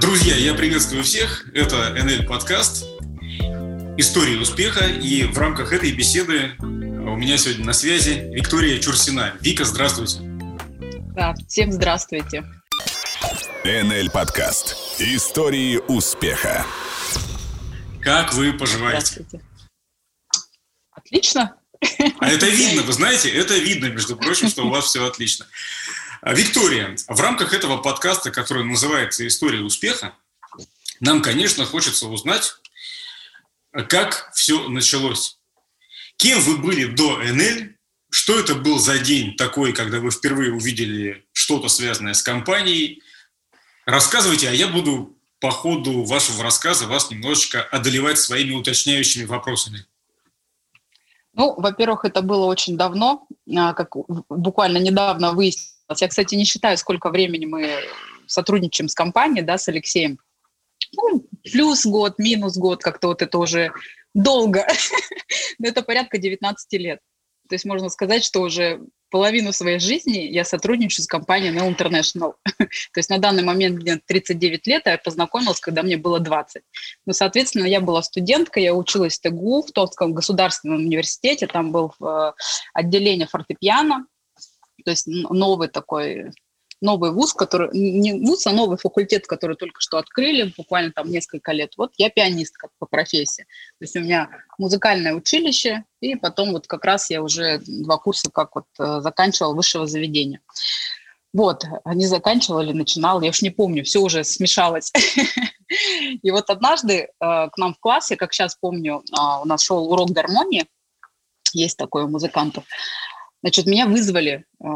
Друзья, я приветствую всех. Это НЛ подкаст «История успеха». И в рамках этой беседы у меня сегодня на связи Виктория Чурсина. Вика, здравствуйте. Да, всем здравствуйте. НЛ подкаст «Истории успеха». Как вы поживаете? Отлично. А это видно, вы знаете, это видно, между прочим, что у вас все отлично. А, Виктория, в рамках этого подкаста, который называется «История успеха», нам, конечно, хочется узнать, как все началось. Кем вы были до НЛ? Что это был за день такой, когда вы впервые увидели что-то связанное с компанией? Рассказывайте, а я буду по ходу вашего рассказа вас немножечко одолевать своими уточняющими вопросами. Ну, во-первых, это было очень давно, а, как буквально недавно выяснилось. Я, кстати, не считаю, сколько времени мы сотрудничаем с компанией, да, с Алексеем. Ну, плюс год, минус год, как-то вот это уже долго. Но это порядка 19 лет. То есть можно сказать, что уже половину своей жизни я сотрудничаю с компанией Nell International. То есть на данный момент мне 39 лет, а я познакомилась, когда мне было 20. Ну, соответственно, я была студенткой, я училась в ТГУ, в Томском государственном университете, там был э, отделение фортепиано, то есть новый такой новый вуз, который, не вуз, а новый факультет, который только что открыли, буквально там несколько лет. Вот я пианистка по профессии. То есть у меня музыкальное училище, и потом вот как раз я уже два курса как вот э, заканчивала высшего заведения. Вот, не заканчивала или начинала, я уж не помню, все уже смешалось. И вот однажды э, к нам в классе, как сейчас помню, а, у нас шел урок гармонии, есть такой у музыкантов, Значит, меня вызвали э,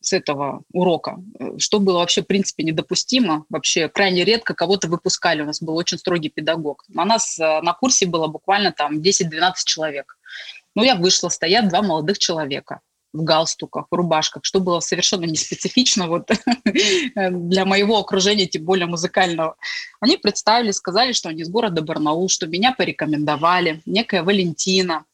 с этого урока, э, что было вообще, в принципе, недопустимо. Вообще крайне редко кого-то выпускали. У нас был очень строгий педагог. На нас э, на курсе было буквально там 10-12 человек. Ну, я вышла, стоят два молодых человека в галстуках, в рубашках, что было совершенно не специфично вот для моего окружения, тем более музыкального. Они представили, сказали, что они из города Барнаул, что меня порекомендовали, некая Валентина,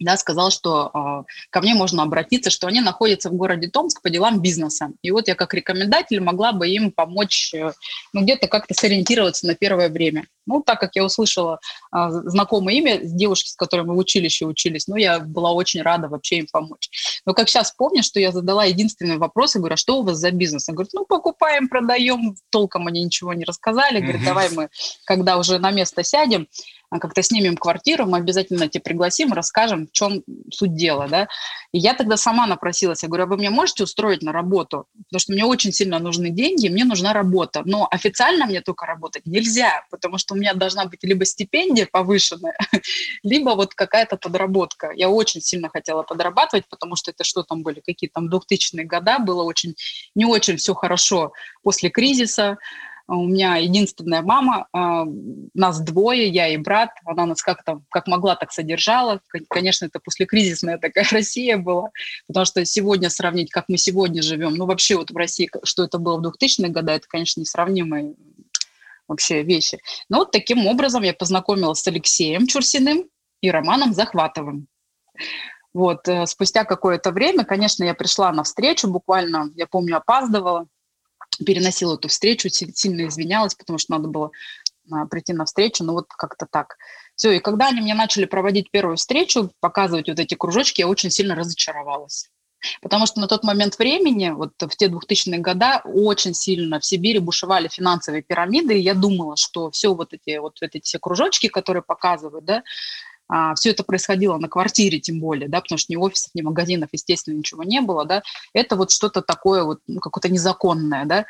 да, сказал, что э, ко мне можно обратиться, что они находятся в городе Томск по делам бизнеса. И вот я как рекомендатель могла бы им помочь, э, ну, где-то как-то сориентироваться на первое время. Ну, так как я услышала э, знакомое имя девушки, с которой мы в училище учились, ну, я была очень рада вообще им помочь. Но как сейчас помню, что я задала единственный вопрос, я говорю, а что у вас за бизнес? Она говорит, ну, покупаем, продаем, толком они ничего не рассказали. Говорит, давай мы, когда уже на место сядем, а, как-то снимем квартиру, мы обязательно тебя пригласим, расскажем, в чем суть дела, да. И я тогда сама напросилась, я говорю, а вы меня можете устроить на работу? Потому что мне очень сильно нужны деньги, мне нужна работа. Но официально мне только работать нельзя, потому что у меня должна быть либо стипендия повышенная, либо вот какая-то подработка. Я очень сильно хотела подрабатывать, потому что это что там были, какие там 2000-е года, было очень, не очень все хорошо после кризиса, у меня единственная мама, а, нас двое, я и брат. Она нас как-то, как могла, так содержала. Конечно, это послекризисная такая Россия была, потому что сегодня сравнить, как мы сегодня живем, ну вообще вот в России, что это было в 2000-х годах, это, конечно, несравнимые вообще вещи. Но вот таким образом я познакомилась с Алексеем Чурсиным и Романом Захватовым. Вот, э, спустя какое-то время, конечно, я пришла на встречу, буквально, я помню, опаздывала, переносила эту встречу, сильно извинялась, потому что надо было а, прийти на встречу, ну вот как-то так. Все, и когда они мне начали проводить первую встречу, показывать вот эти кружочки, я очень сильно разочаровалась. Потому что на тот момент времени, вот в те 2000-е годы, очень сильно в Сибири бушевали финансовые пирамиды, и я думала, что все вот эти вот эти все кружочки, которые показывают, да, а, все это происходило на квартире, тем более, да, потому что ни офисов, ни магазинов, естественно, ничего не было, да, это вот что-то такое вот, ну, какое-то незаконное, да,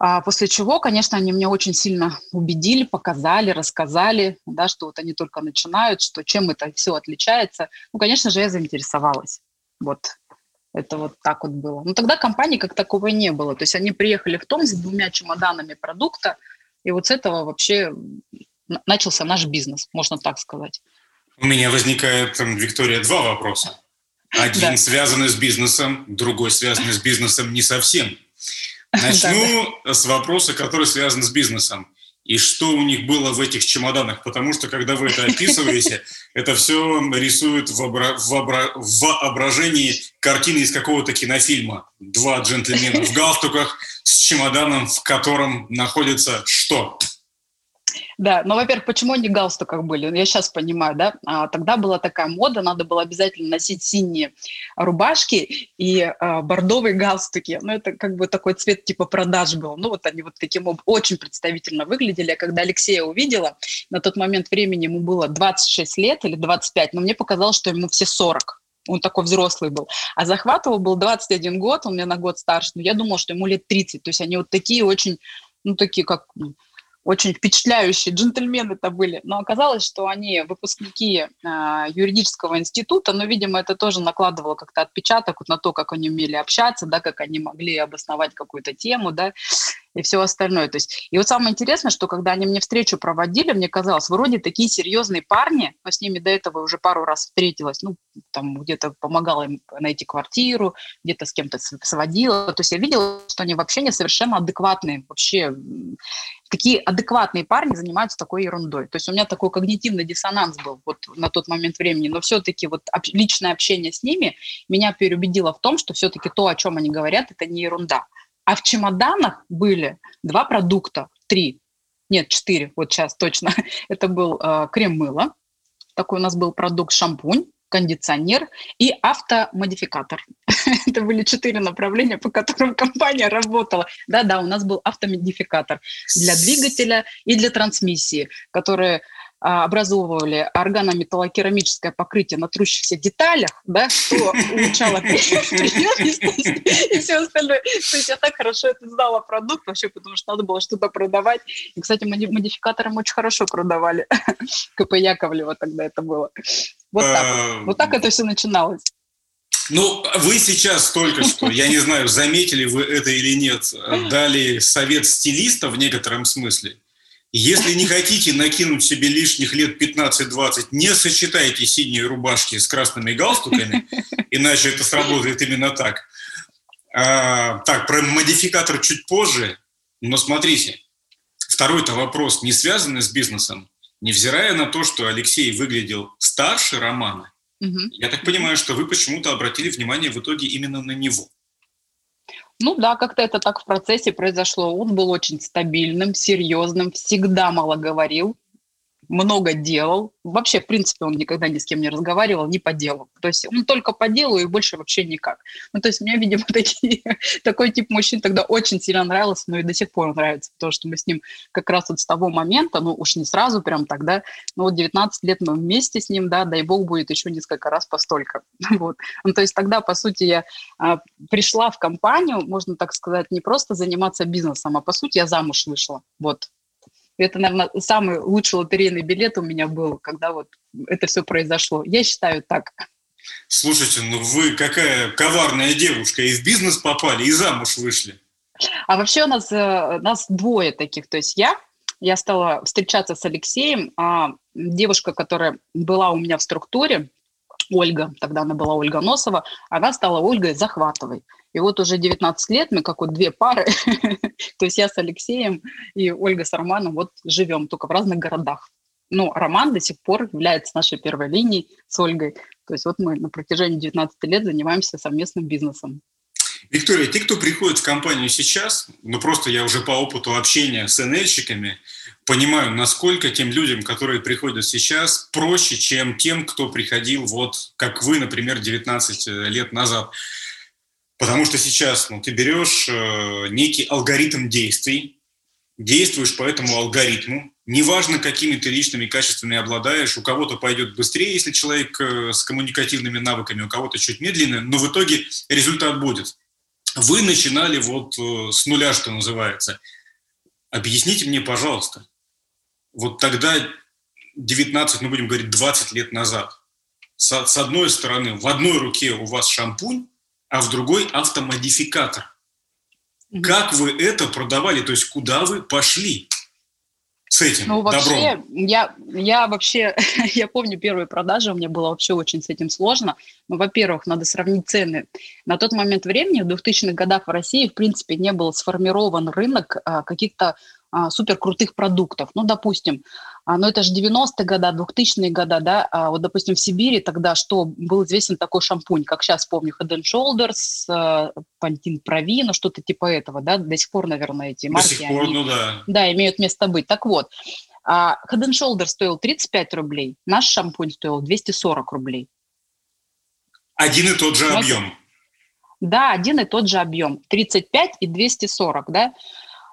а после чего, конечно, они меня очень сильно убедили, показали, рассказали, да, что вот они только начинают, что чем это все отличается. Ну, конечно же, я заинтересовалась. Вот это вот так вот было. Но тогда компании как таковой не было. То есть они приехали в том с двумя чемоданами продукта, и вот с этого вообще начался наш бизнес, можно так сказать. У меня возникает, Виктория, два вопроса. Один да. связанный с бизнесом, другой связанный с бизнесом не совсем. Начну с вопроса, который связан с бизнесом. И что у них было в этих чемоданах, потому что, когда вы это описываете, это все рисует в, обра- в, обра- в воображении картины из какого-то кинофильма. Два джентльмена в галстуках с чемоданом, в котором находится что? Да, но, во-первых, почему они в галстуках были? Я сейчас понимаю, да. А, тогда была такая мода, надо было обязательно носить синие рубашки и а, бордовые галстуки. Ну, это как бы такой цвет типа продаж был. Ну, вот они вот таким образом очень представительно выглядели. А когда Алексея увидела, на тот момент времени ему было 26 лет или 25, но мне показалось, что ему все 40 он такой взрослый был. А Захватову был 21 год, он мне на год старше, но я думала, что ему лет 30. То есть они вот такие очень, ну, такие как ну, очень впечатляющие джентльмены это были. Но оказалось, что они выпускники э, юридического института, но, видимо, это тоже накладывало как-то отпечаток вот на то, как они умели общаться, да, как они могли обосновать какую-то тему, да, и все остальное. То есть, и вот самое интересное, что когда они мне встречу проводили, мне казалось, вроде такие серьезные парни, но с ними до этого уже пару раз встретилась, ну, там где-то помогала им найти квартиру, где-то с кем-то сводила. То есть я видела, что они вообще не совершенно адекватные, вообще такие адекватные парни занимаются такой ерундой. То есть у меня такой когнитивный диссонанс был вот на тот момент времени, но все-таки вот личное общение с ними меня переубедило в том, что все-таки то, о чем они говорят, это не ерунда. А в чемоданах были два продукта, три, нет, четыре, вот сейчас точно. это был э, крем-мыло, такой у нас был продукт шампунь, кондиционер и автомодификатор. Это были четыре направления, по которым компания работала. Да-да, у нас был автомодификатор для двигателя и для трансмиссии, которые образовывали органометаллокерамическое покрытие на трущихся деталях, да, что улучшало и все остальное. То есть я так хорошо это знала продукт вообще, потому что надо было что-то продавать. И, кстати, модификатором очень хорошо продавали. КП Яковлева тогда это было. Вот так вот. Вот так это все начиналось. Ну, вы сейчас только что, я не знаю, заметили вы это или нет, дали совет стилиста в некотором смысле. Если не хотите накинуть себе лишних лет 15-20, не сочетайте синие рубашки с красными галстуками, иначе это сработает именно так. А, так, про модификатор чуть позже, но смотрите, второй-то вопрос, не связанный с бизнесом, невзирая на то, что Алексей выглядел старше Романа, угу. я так понимаю, что вы почему-то обратили внимание в итоге именно на него. Ну да, как-то это так в процессе произошло. Он был очень стабильным, серьезным, всегда мало говорил, много делал. Вообще, в принципе, он никогда ни с кем не разговаривал, ни по делу. То есть он только по делу и больше вообще никак. Ну, то есть мне, видимо, такие, такой тип мужчин тогда очень сильно нравился, но и до сих пор нравится, потому что мы с ним как раз вот с того момента, ну, уж не сразу прям тогда, ну, вот 19 лет мы вместе с ним, да, дай бог будет еще несколько раз постолько. Вот. Ну, то есть тогда, по сути, я а, пришла в компанию, можно так сказать, не просто заниматься бизнесом, а по сути я замуж вышла. Вот, это, наверное, самый лучший лотерейный билет у меня был, когда вот это все произошло. Я считаю так. Слушайте, ну вы какая коварная девушка, и в бизнес попали, и замуж вышли. А вообще у нас, э, нас двое таких. То есть я, я стала встречаться с Алексеем, а девушка, которая была у меня в структуре, Ольга, тогда она была Ольга Носова, она стала Ольгой Захватовой. И вот уже 19 лет мы как вот две пары, то есть я с Алексеем и Ольга с Романом вот живем, только в разных городах. Но Роман до сих пор является нашей первой линией с Ольгой. То есть вот мы на протяжении 19 лет занимаемся совместным бизнесом. Виктория, те, кто приходит в компанию сейчас, ну просто я уже по опыту общения с НЛщиками понимаю, насколько тем людям, которые приходят сейчас, проще, чем тем, кто приходил вот, как вы, например, 19 лет назад. Потому что сейчас ну, ты берешь э, некий алгоритм действий, действуешь по этому алгоритму, неважно, какими ты личными качествами обладаешь, у кого-то пойдет быстрее, если человек э, с коммуникативными навыками, у кого-то чуть медленнее, но в итоге результат будет. Вы начинали вот э, с нуля, что называется. Объясните мне, пожалуйста, вот тогда 19, ну будем говорить, 20 лет назад, с, с одной стороны, в одной руке у вас шампунь, а в другой автомодификатор. Как вы это продавали? То есть куда вы пошли с этим ну, вообще, добром? Я, я вообще, я помню первые продажи, у меня было вообще очень с этим сложно. Ну, во-первых, надо сравнить цены. На тот момент времени, в 2000-х годах в России, в принципе, не был сформирован рынок а, каких-то а, супер крутых продуктов. Ну, допустим, а, ну это же 90-е годы, 2000-е годы, да, а, вот, допустим, в Сибири тогда что, был известен такой шампунь, как сейчас помню, Head Shoulders, а, Pantene Provino, что-то типа этого, да, до сих пор, наверное, эти марки. До сих пор, они, ну да. Да, имеют место быть. Так вот, а, Head and Shoulders стоил 35 рублей, наш шампунь стоил 240 рублей. Один и тот же объем. Да, один и тот же объем. 35 и 240, да.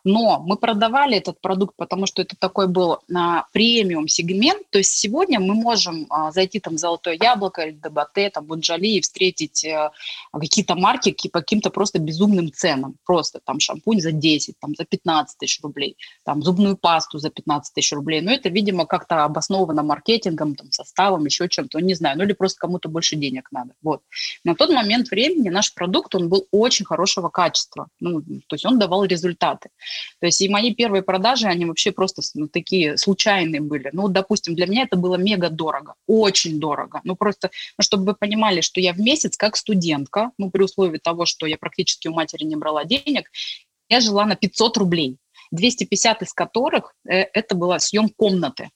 Но мы продавали этот продукт, потому что это такой был а, премиум сегмент. То есть сегодня мы можем а, зайти там в Золотое Яблоко или ДБТ, там Бунджали и встретить а, какие-то марки по каким-то просто безумным ценам. Просто там шампунь за 10, там за 15 тысяч рублей, там зубную пасту за 15 тысяч рублей. Но это, видимо, как-то обосновано маркетингом, там, составом, еще чем-то, не знаю. Ну или просто кому-то больше денег надо. Вот. На тот момент времени наш продукт, он был очень хорошего качества. Ну, то есть он давал результаты. То есть и мои первые продажи, они вообще просто ну, такие случайные были. Ну, допустим, для меня это было мега дорого, очень дорого. Ну, просто, ну, чтобы вы понимали, что я в месяц как студентка, ну, при условии того, что я практически у матери не брала денег, я жила на 500 рублей, 250 из которых э, это была съем комнаты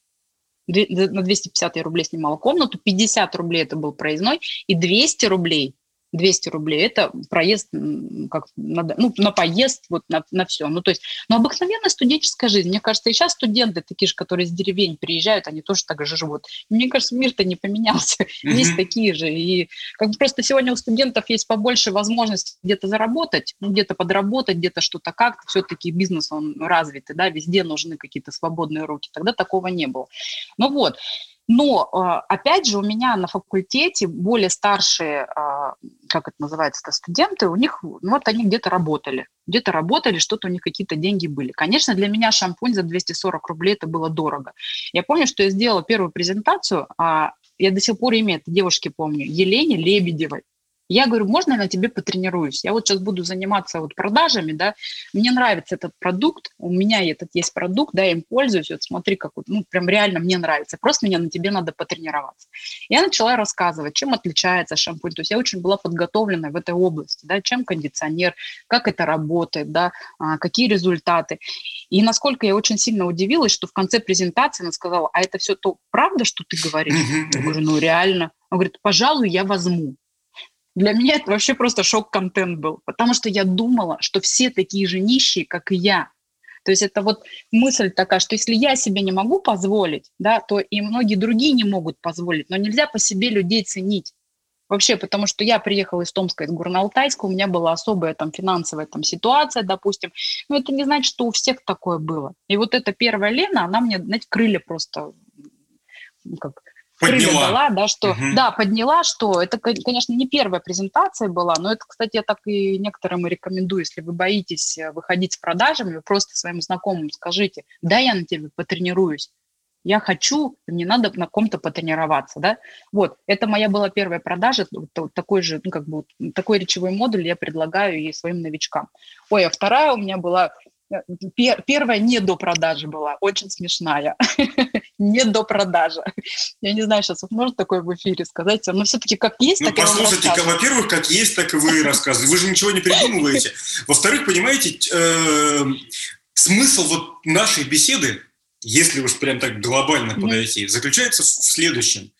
на 250 рублей снимала комнату, 50 рублей это был проездной, и 200 рублей 200 рублей, это проезд как на, ну, на поезд, вот на, на все. Ну, то есть, ну, обыкновенная студенческая жизнь. Мне кажется, и сейчас студенты такие же, которые из деревень приезжают, они тоже так же живут. Мне кажется, мир-то не поменялся. Mm-hmm. Есть такие же. И как бы просто сегодня у студентов есть побольше возможностей где-то заработать, ну, где-то подработать, где-то что-то как-то. Все-таки бизнес, он развитый, да, везде нужны какие-то свободные руки. Тогда такого не было. Ну вот, но, а, опять же, у меня на факультете более старшие, а, как это называется, студенты, у них, ну, вот они где-то работали, где-то работали, что-то у них какие-то деньги были. Конечно, для меня шампунь за 240 рублей это было дорого. Я помню, что я сделала первую презентацию, а я до сих пор имя этой девушки помню, Елене Лебедевой. Я говорю, можно я на тебе потренируюсь? Я вот сейчас буду заниматься вот продажами, да, мне нравится этот продукт, у меня этот есть продукт, да, я им пользуюсь, вот смотри, как вот, ну, прям реально мне нравится, просто мне на тебе надо потренироваться. Я начала рассказывать, чем отличается шампунь, то есть я очень была подготовлена в этой области, да, чем кондиционер, как это работает, да, а, какие результаты. И насколько я очень сильно удивилась, что в конце презентации она сказала, а это все то правда, что ты говоришь? Я говорю, ну реально. Он говорит, пожалуй, я возьму. Для меня это вообще просто шок-контент был, потому что я думала, что все такие же нищие, как и я. То есть это вот мысль такая, что если я себе не могу позволить, да, то и многие другие не могут позволить. Но нельзя по себе людей ценить. Вообще, потому что я приехала из Томска, из Горно-Алтайска, у меня была особая там финансовая там ситуация, допустим. Но это не значит, что у всех такое было. И вот эта первая Лена, она мне, знаете, крылья просто как подняла. дала, да, что, угу. да, подняла, что это, конечно, не первая презентация была, но это, кстати, я так и некоторым рекомендую, если вы боитесь э, выходить с продажами, вы просто своим знакомым скажите, да, я на тебе потренируюсь, я хочу, мне надо на ком-то потренироваться, да, вот, это моя была первая продажа, вот такой же, ну, как бы, такой речевой модуль я предлагаю и своим новичкам. Ой, а вторая у меня была Пер, первая не до продажи была, очень смешная. не до продажи. Я не знаю, сейчас можно такое в эфире сказать, но все-таки как есть, ну, так послушайте, как, во-первых, как есть, так и вы рассказываете. Вы же ничего не придумываете. Во-вторых, понимаете, э, смысл вот нашей беседы, если уж прям так глобально подойти, заключается в следующем.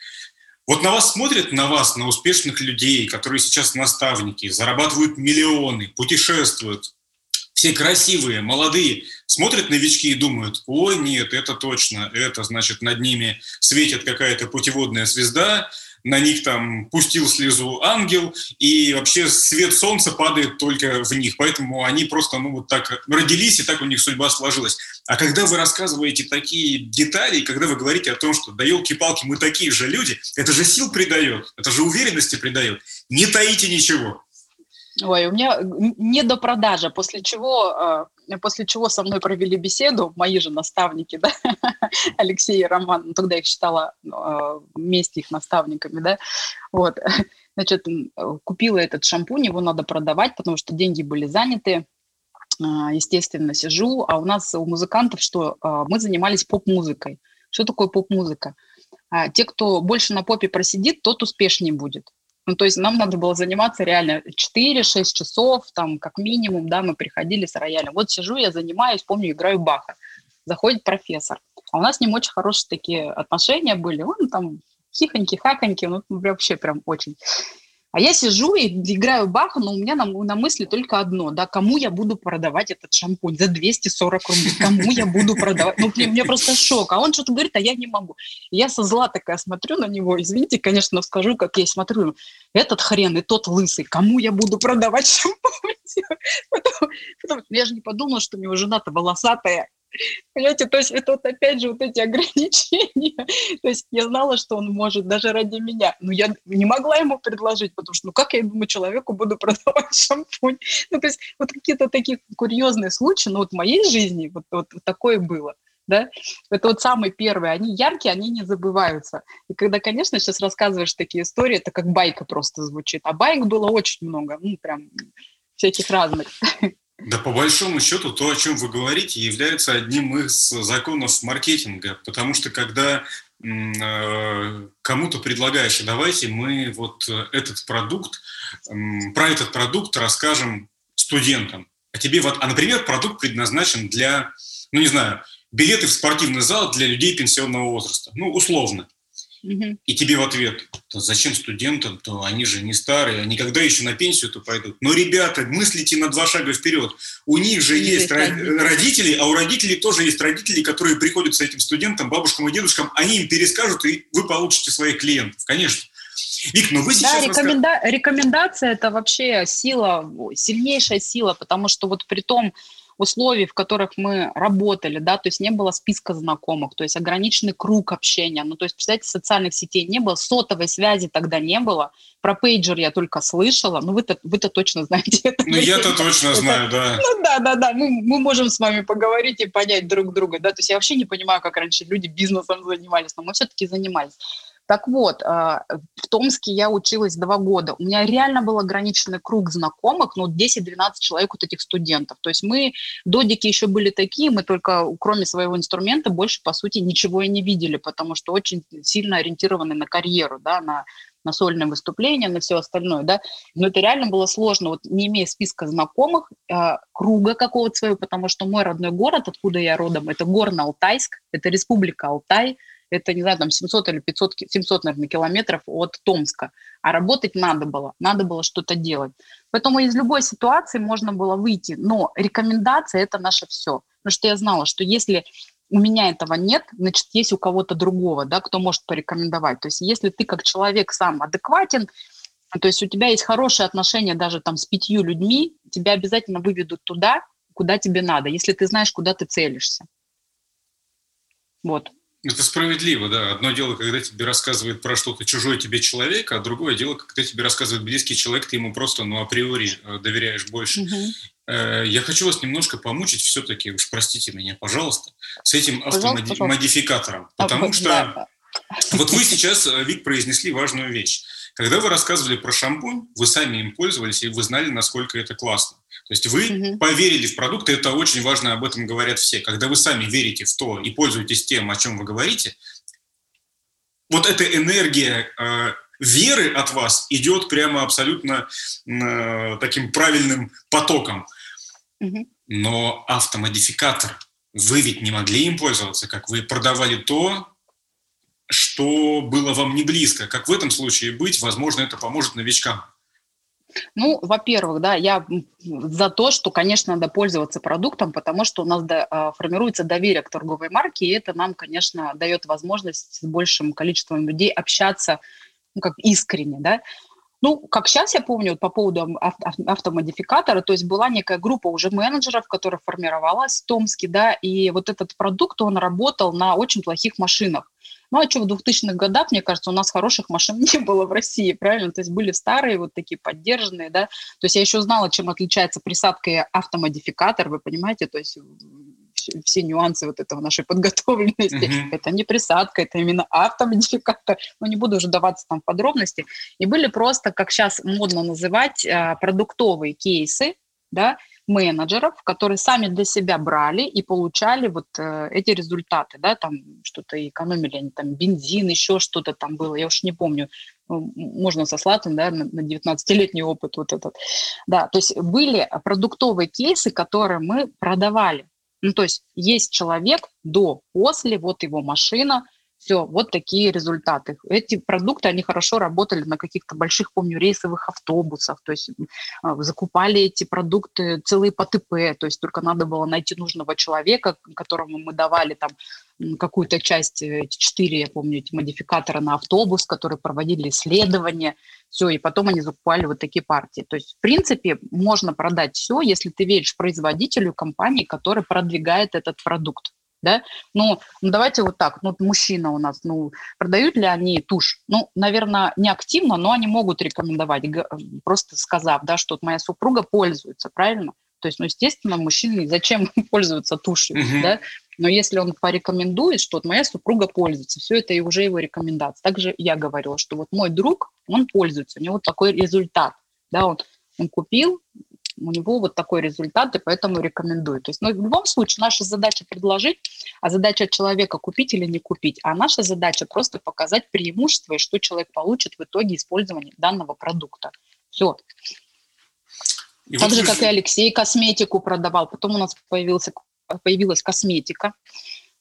Вот на вас смотрят, на вас, на успешных людей, которые сейчас наставники, зарабатывают миллионы, путешествуют, все красивые, молодые, смотрят новички и думают, ой, нет, это точно, это, значит, над ними светит какая-то путеводная звезда, на них там пустил слезу ангел, и вообще свет солнца падает только в них. Поэтому они просто, ну, вот так родились, и так у них судьба сложилась. А когда вы рассказываете такие детали, когда вы говорите о том, что да елки-палки, мы такие же люди, это же сил придает, это же уверенности придает. Не таите ничего. Ой, у меня не до продажи, после чего, э, после чего со мной провели беседу мои же наставники, да, Алексей и Роман, ну, тогда я их считала э, вместе их наставниками, да, вот, значит, купила этот шампунь, его надо продавать, потому что деньги были заняты, э, естественно, сижу, а у нас у музыкантов что, мы занимались поп-музыкой. Что такое поп-музыка? А те, кто больше на попе просидит, тот успешнее будет. Ну, то есть нам надо было заниматься реально 4-6 часов, там, как минимум, да, мы приходили с роялем. Вот сижу, я занимаюсь, помню, играю Баха. Заходит профессор. А у нас с ним очень хорошие такие отношения были. Он там хихоньки, хаконьки, ну, вообще прям очень. А я сижу и играю Баха, но у меня на, на мысли только одно, да, кому я буду продавать этот шампунь за 240 рублей, кому я буду продавать, ну, мне, мне просто шок, а он что-то говорит, а я не могу. Я со зла такая смотрю на него, извините, конечно, скажу, как я смотрю, этот хрен и тот лысый, кому я буду продавать шампунь? Потом, потом, я же не подумала, что у него жена-то волосатая, Понимаете, то есть это вот опять же вот эти ограничения. То есть я знала, что он может даже ради меня, но я не могла ему предложить, потому что, ну как я, думаю, человеку буду продавать шампунь? Ну то есть вот какие-то такие курьезные случаи, но вот в моей жизни вот, вот, вот такое было. Да? Это вот самые первые, они яркие, они не забываются. И когда, конечно, сейчас рассказываешь такие истории, это как байка просто звучит. А байк было очень много, ну, прям всяких разных. Да, по большому счету, то, о чем вы говорите, является одним из законов маркетинга, потому что когда э, кому-то предлагаешь, давайте мы вот этот продукт, про этот продукт расскажем студентам. А тебе вот, а, например, продукт предназначен для, ну не знаю, билеты в спортивный зал для людей пенсионного возраста, ну условно. И тебе в ответ, зачем студентам, то они же не старые, они когда еще на пенсию-то пойдут. Но, ребята, мыслите на два шага вперед. У них же есть, есть родители, а у родителей тоже есть родители, которые приходят с этим студентам, бабушкам и дедушкам, они им перескажут, и вы получите своих клиентов, конечно. Вик, ну вы сейчас... Да, рекоменда... рассказ... рекомендация – это вообще сила, сильнейшая сила, потому что вот при том, условий, в которых мы работали, да, то есть не было списка знакомых, то есть ограниченный круг общения, ну, то есть, представляете, социальных сетей не было, сотовой связи тогда не было, про пейджер я только слышала, ну, вы-то, вы-то точно знаете это. Ну, я-то точно знаю, да. Ну, да, да, да, мы, мы можем с вами поговорить и понять друг друга, да, то есть я вообще не понимаю, как раньше люди бизнесом занимались, но мы все-таки занимались. Так вот, а, в Томске я училась два года. У меня реально был ограниченный круг знакомых, ну, 10-12 человек вот этих студентов. То есть мы, додики еще были такие, мы только, кроме своего инструмента, больше, по сути, ничего и не видели, потому что очень сильно ориентированы на карьеру, да, на на сольное выступление, на все остальное, да, но это реально было сложно, вот не имея списка знакомых, э, круга какого-то своего, потому что мой родной город, откуда я родом, это Горно-Алтайск, это республика Алтай, это, не знаю, там 700 или 500, 700, наверное, километров от Томска. А работать надо было, надо было что-то делать. Поэтому из любой ситуации можно было выйти. Но рекомендация – это наше все. Потому что я знала, что если у меня этого нет, значит, есть у кого-то другого, да, кто может порекомендовать. То есть если ты как человек сам адекватен, то есть у тебя есть хорошие отношения даже там с пятью людьми, тебя обязательно выведут туда, куда тебе надо, если ты знаешь, куда ты целишься. Вот. Это справедливо, да. Одно дело, когда тебе рассказывает про что-то чужой тебе человек, а другое дело, когда тебе рассказывает близкий человек, ты ему просто, ну, априори э, доверяешь больше. Угу. Я хочу вас немножко помучить все-таки, уж простите меня, пожалуйста, с этим автомодификатором. Потому что да. вот вы сейчас, э, Вик, произнесли важную вещь. Когда вы рассказывали про шампунь, вы сами им пользовались, и вы знали, насколько это классно. То есть вы угу. поверили в продукт, и это очень важно, об этом говорят все. Когда вы сами верите в то и пользуетесь тем, о чем вы говорите, вот эта энергия э, веры от вас идет прямо абсолютно э, таким правильным потоком. Угу. Но автомодификатор, вы ведь не могли им пользоваться, как вы продавали то, что было вам не близко. Как в этом случае быть? Возможно, это поможет новичкам. Ну, во-первых, да, я за то, что, конечно, надо пользоваться продуктом, потому что у нас до, а, формируется доверие к торговой марке, и это нам, конечно, дает возможность с большим количеством людей общаться ну, как искренне, да. Ну, как сейчас я помню, по поводу автомодификатора, то есть была некая группа уже менеджеров, которая формировалась в Томске, да, и вот этот продукт, он работал на очень плохих машинах. Ну, а что в 2000-х годах, мне кажется, у нас хороших машин не было в России, правильно? То есть были старые, вот такие поддержанные, да. То есть я еще знала, чем отличается присадка и автомодификатор, вы понимаете, то есть все нюансы вот этого нашей подготовленности. Mm-hmm. Это не присадка, это именно автомодификатор. Но не буду уже даваться там в подробности. И были просто, как сейчас модно называть, а, продуктовые кейсы, да, менеджеров, которые сами для себя брали и получали вот э, эти результаты, да, там что-то экономили они, там бензин, еще что-то там было, я уж не помню, можно сослаться да, на 19-летний опыт вот этот. Да, то есть были продуктовые кейсы, которые мы продавали. Ну, то есть есть человек до, после, вот его машина – все, вот такие результаты. Эти продукты, они хорошо работали на каких-то больших, помню, рейсовых автобусах, то есть а, закупали эти продукты целые по ТП, то есть только надо было найти нужного человека, которому мы давали там какую-то часть, э, эти четыре, я помню, эти модификатора на автобус, которые проводили исследования, все, и потом они закупали вот такие партии. То есть, в принципе, можно продать все, если ты веришь производителю компании, который продвигает этот продукт да, ну, ну давайте вот так, ну, мужчина у нас, ну, продают ли они тушь? Ну, наверное, не активно, но они могут рекомендовать, просто сказав, да, что вот моя супруга пользуется, правильно? То есть, ну, естественно, мужчины зачем пользуются тушью, uh-huh. да? Но если он порекомендует, что вот моя супруга пользуется, все это и уже его рекомендация. Также я говорила, что вот мой друг, он пользуется, у него такой результат, да, он, он купил, у него вот такой результат, и поэтому рекомендую. То есть, ну, в любом случае, наша задача предложить, а задача человека купить или не купить, а наша задача просто показать преимущество и что человек получит в итоге использования данного продукта. Все. И так вот же, как и Алексей косметику продавал. Потом у нас появился, появилась косметика,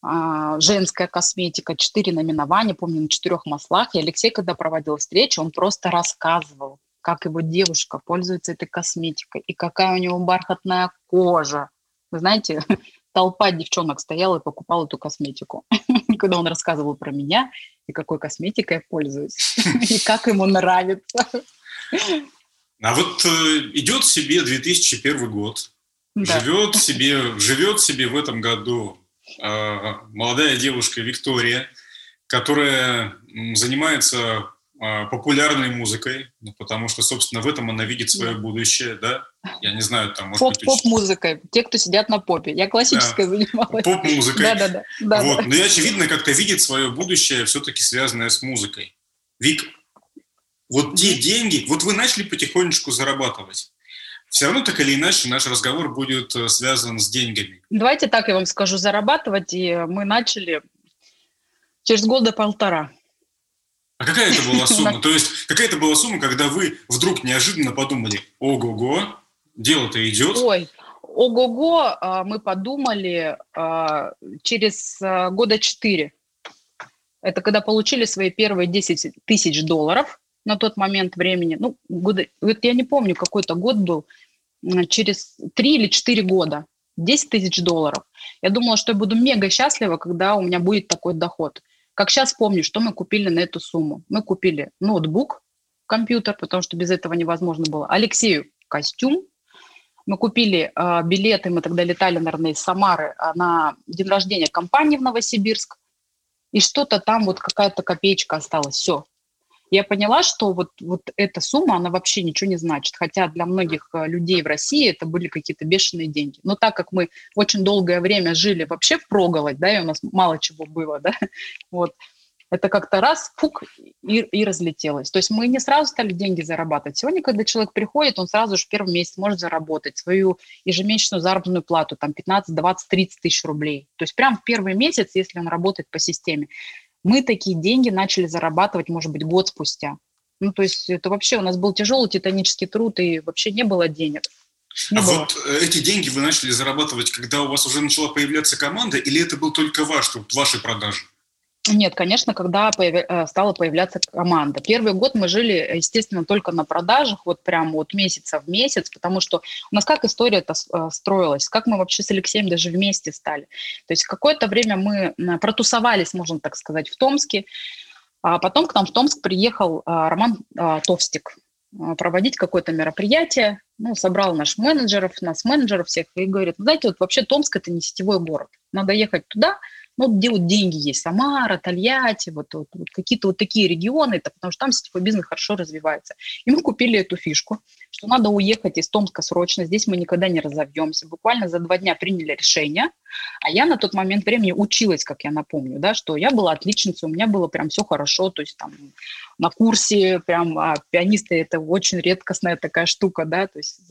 а, женская косметика, четыре наименования, помню, на четырех маслах. И Алексей, когда проводил встречу, он просто рассказывал, как его девушка пользуется этой косметикой и какая у него бархатная кожа. Вы знаете, толпа девчонок стояла и покупала эту косметику. Когда он рассказывал про меня и какой косметикой я пользуюсь, и как ему нравится. А вот э, идет себе 2001 год, да. живет себе, живет себе в этом году э, молодая девушка Виктория, которая занимается популярной музыкой, ну, потому что, собственно, в этом она видит свое да. будущее, да? Я не знаю, там, может Поп, быть... Поп-музыкой, те, кто сидят на попе. Я классической да. занималась. Поп-музыкой. Да-да-да. Вот. Но и, очевидно, как-то видит свое будущее все-таки связанное с музыкой. Вик, вот те деньги, вот вы начали потихонечку зарабатывать. Все равно так или иначе наш разговор будет э, связан с деньгами. Давайте так я вам скажу, зарабатывать, и мы начали через года полтора. А какая это была сумма? То есть какая это была сумма, когда вы вдруг неожиданно подумали, ого-го, дело-то идет? Ой, ого-го, а, мы подумали а, через а, года четыре. Это когда получили свои первые 10 тысяч долларов на тот момент времени. Ну, года, вот я не помню, какой-то год был, через три или четыре года. 10 тысяч долларов. Я думала, что я буду мега счастлива, когда у меня будет такой доход. Как сейчас помню, что мы купили на эту сумму. Мы купили ноутбук, компьютер, потому что без этого невозможно было. Алексею костюм. Мы купили э, билеты, мы тогда летали, наверное, из Самары а, на день рождения компании в Новосибирск. И что-то там, вот какая-то копеечка осталась. Все, я поняла, что вот, вот эта сумма, она вообще ничего не значит. Хотя для многих э, людей в России это были какие-то бешеные деньги. Но так как мы очень долгое время жили вообще в проголодь, да, и у нас мало чего было, да, вот, это как-то раз, фук, и, и разлетелось. То есть мы не сразу стали деньги зарабатывать. Сегодня, когда человек приходит, он сразу же в первый месяц может заработать свою ежемесячную заработную плату, там 15, 20, 30 тысяч рублей. То есть прям в первый месяц, если он работает по системе. Мы такие деньги начали зарабатывать, может быть, год спустя. Ну, то есть это вообще у нас был тяжелый титанический труд, и вообще не было денег. Не а было. вот э, эти деньги вы начали зарабатывать, когда у вас уже начала появляться команда, или это был только ваш, ваши продажи? Нет, конечно, когда. Э, стала появляться команда. Первый год мы жили, естественно, только на продажах, вот прям вот месяца в месяц, потому что у нас как история это э, строилась, как мы вообще с Алексеем даже вместе стали. То есть какое-то время мы протусовались, можно так сказать, в Томске, а потом к нам в Томск приехал а, Роман Товстик проводить какое-то мероприятие, ну, собрал наш менеджеров, нас менеджеров всех, и говорит, знаете, вот вообще Томск – это не сетевой город, надо ехать туда, ну, где вот деньги есть, Самара, Тольятти, вот, вот, вот какие-то вот такие регионы, это потому что там сетевой бизнес хорошо развивается. И мы купили эту фишку, что надо уехать из Томска срочно, здесь мы никогда не разовьемся. Буквально за два дня приняли решение, а я на тот момент времени училась, как я напомню, да, что я была отличницей, у меня было прям все хорошо, то есть там на курсе прям а, пианисты это очень редкостная такая штука, да, то есть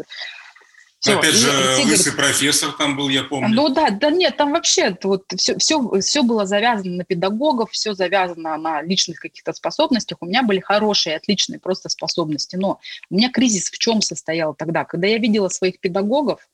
Все. Опять же, и, лысый профессор там был, я помню. Ну да, да нет, там вообще вот все, все, все было завязано на педагогов, все завязано на личных каких-то способностях. У меня были хорошие, отличные просто способности. Но у меня кризис в чем состоял тогда? Когда я видела своих педагогов,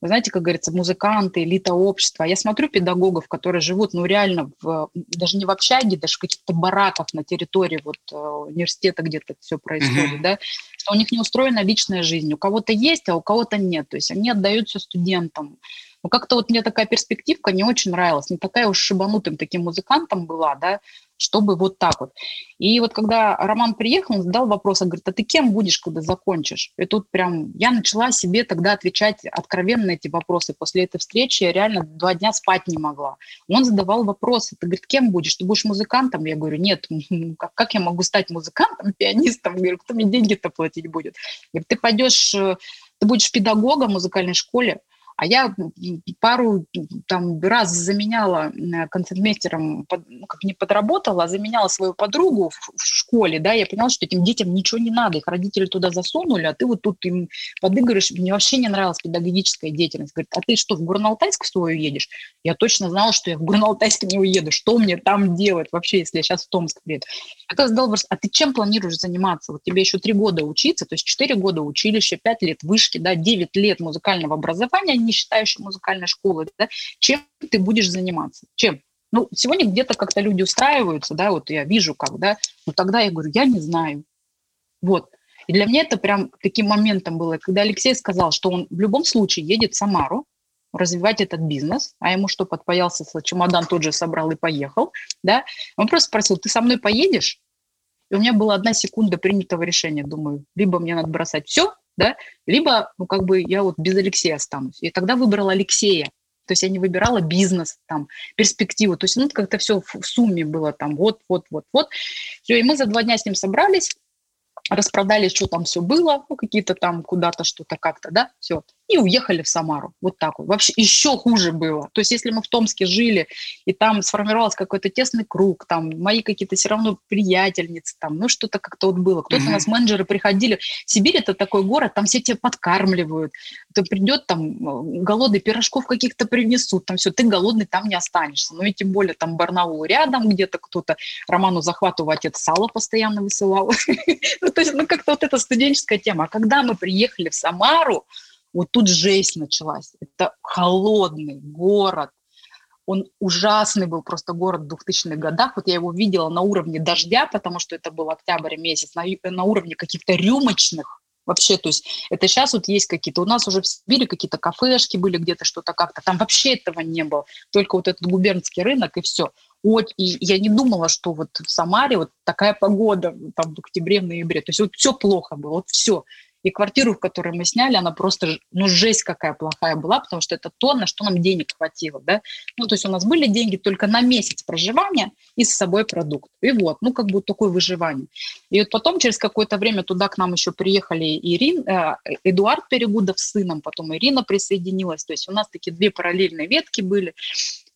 вы знаете, как говорится, музыканты, элита общества. Я смотрю педагогов, которые живут, ну, реально, в, даже не в общаге, даже в каких-то бараках на территории вот э, университета где-то все происходит, mm-hmm. да, что у них не устроена личная жизнь. У кого-то есть, а у кого-то нет. То есть они отдают все студентам. Но как-то вот мне такая перспективка не очень нравилась. Не такая уж шибанутым таким музыкантом была, да, чтобы вот так вот. И вот когда Роман приехал, он задал вопрос, он говорит, а ты кем будешь, когда закончишь? И тут прям я начала себе тогда отвечать откровенно на эти вопросы. После этой встречи я реально два дня спать не могла. Он задавал вопросы, ты, говорит, кем будешь? Ты будешь музыкантом? Я говорю, нет, как, как я могу стать музыкантом, пианистом? Я говорю, кто мне деньги-то платить будет? Говорит, ты пойдешь, э, ты будешь педагогом в музыкальной школе, а я пару там раз заменяла концертмейстером, ну, как не подработала, а заменяла свою подругу в, в школе, да, я поняла, что этим детям ничего не надо, их родители туда засунули, а ты вот тут им подыгрываешь, мне вообще не нравилась педагогическая деятельность. Говорит, а ты что, в Горно-Алтайск свою едешь? Я точно знала, что я в Горно-Алтайск не уеду, что мне там делать вообще, если я сейчас в Томск приеду? Я задал вопрос, а ты чем планируешь заниматься? Вот тебе еще три года учиться, то есть четыре года училища, пять лет вышки, да, девять лет музыкального образования, не считающий музыкальной школы, да, чем ты будешь заниматься? Чем? Ну, сегодня где-то как-то люди устраиваются, да, вот я вижу как, да, но тогда я говорю, я не знаю. Вот. И для меня это прям таким моментом было, когда Алексей сказал, что он в любом случае едет в Самару, развивать этот бизнес, а ему что, подпаялся, чемодан тот же собрал и поехал, да, он просто спросил, ты со мной поедешь? И у меня была одна секунда принятого решения, думаю, либо мне надо бросать все, да, либо, ну, как бы я вот без Алексея останусь. И тогда выбрала Алексея. То есть я не выбирала бизнес, там, перспективу. То есть, ну, как-то все в сумме было там вот, вот, вот, вот. Все, и мы за два дня с ним собрались, распродали, что там все было, ну, какие-то там куда-то что-то как-то, да, все и уехали в Самару. Вот так вот. Вообще еще хуже было. То есть если мы в Томске жили, и там сформировался какой-то тесный круг, там мои какие-то все равно приятельницы, там, ну что-то как-то вот было. Кто-то mm-hmm. у нас менеджеры приходили. Сибирь это такой город, там все тебя подкармливают. Ты придет там голодный, пирожков каких-то принесут, там все, ты голодный там не останешься. Ну и тем более там Барнаул рядом где-то кто-то, Роману Захватову отец сало постоянно высылал. Ну то есть, ну как-то вот эта студенческая тема. А когда мы приехали в Самару, вот тут жесть началась. Это холодный город. Он ужасный был просто город в 2000-х годах. Вот я его видела на уровне дождя, потому что это был октябрь месяц, на, на уровне каких-то рюмочных вообще, то есть это сейчас вот есть какие-то, у нас уже в Сибири какие-то кафешки были где-то, что-то как-то, там вообще этого не было, только вот этот губернский рынок и все. И я не думала, что вот в Самаре вот такая погода там в октябре, в ноябре, то есть вот все плохо было, вот все. И квартиру, в которой мы сняли, она просто, ну, жесть какая плохая была, потому что это то, на что нам денег хватило, да. Ну, то есть у нас были деньги только на месяц проживания и с собой продукт. И вот, ну, как бы такое выживание. И вот потом, через какое-то время туда к нам еще приехали Ирин, э, Эдуард Перегудов с сыном, потом Ирина присоединилась. То есть у нас такие две параллельные ветки были.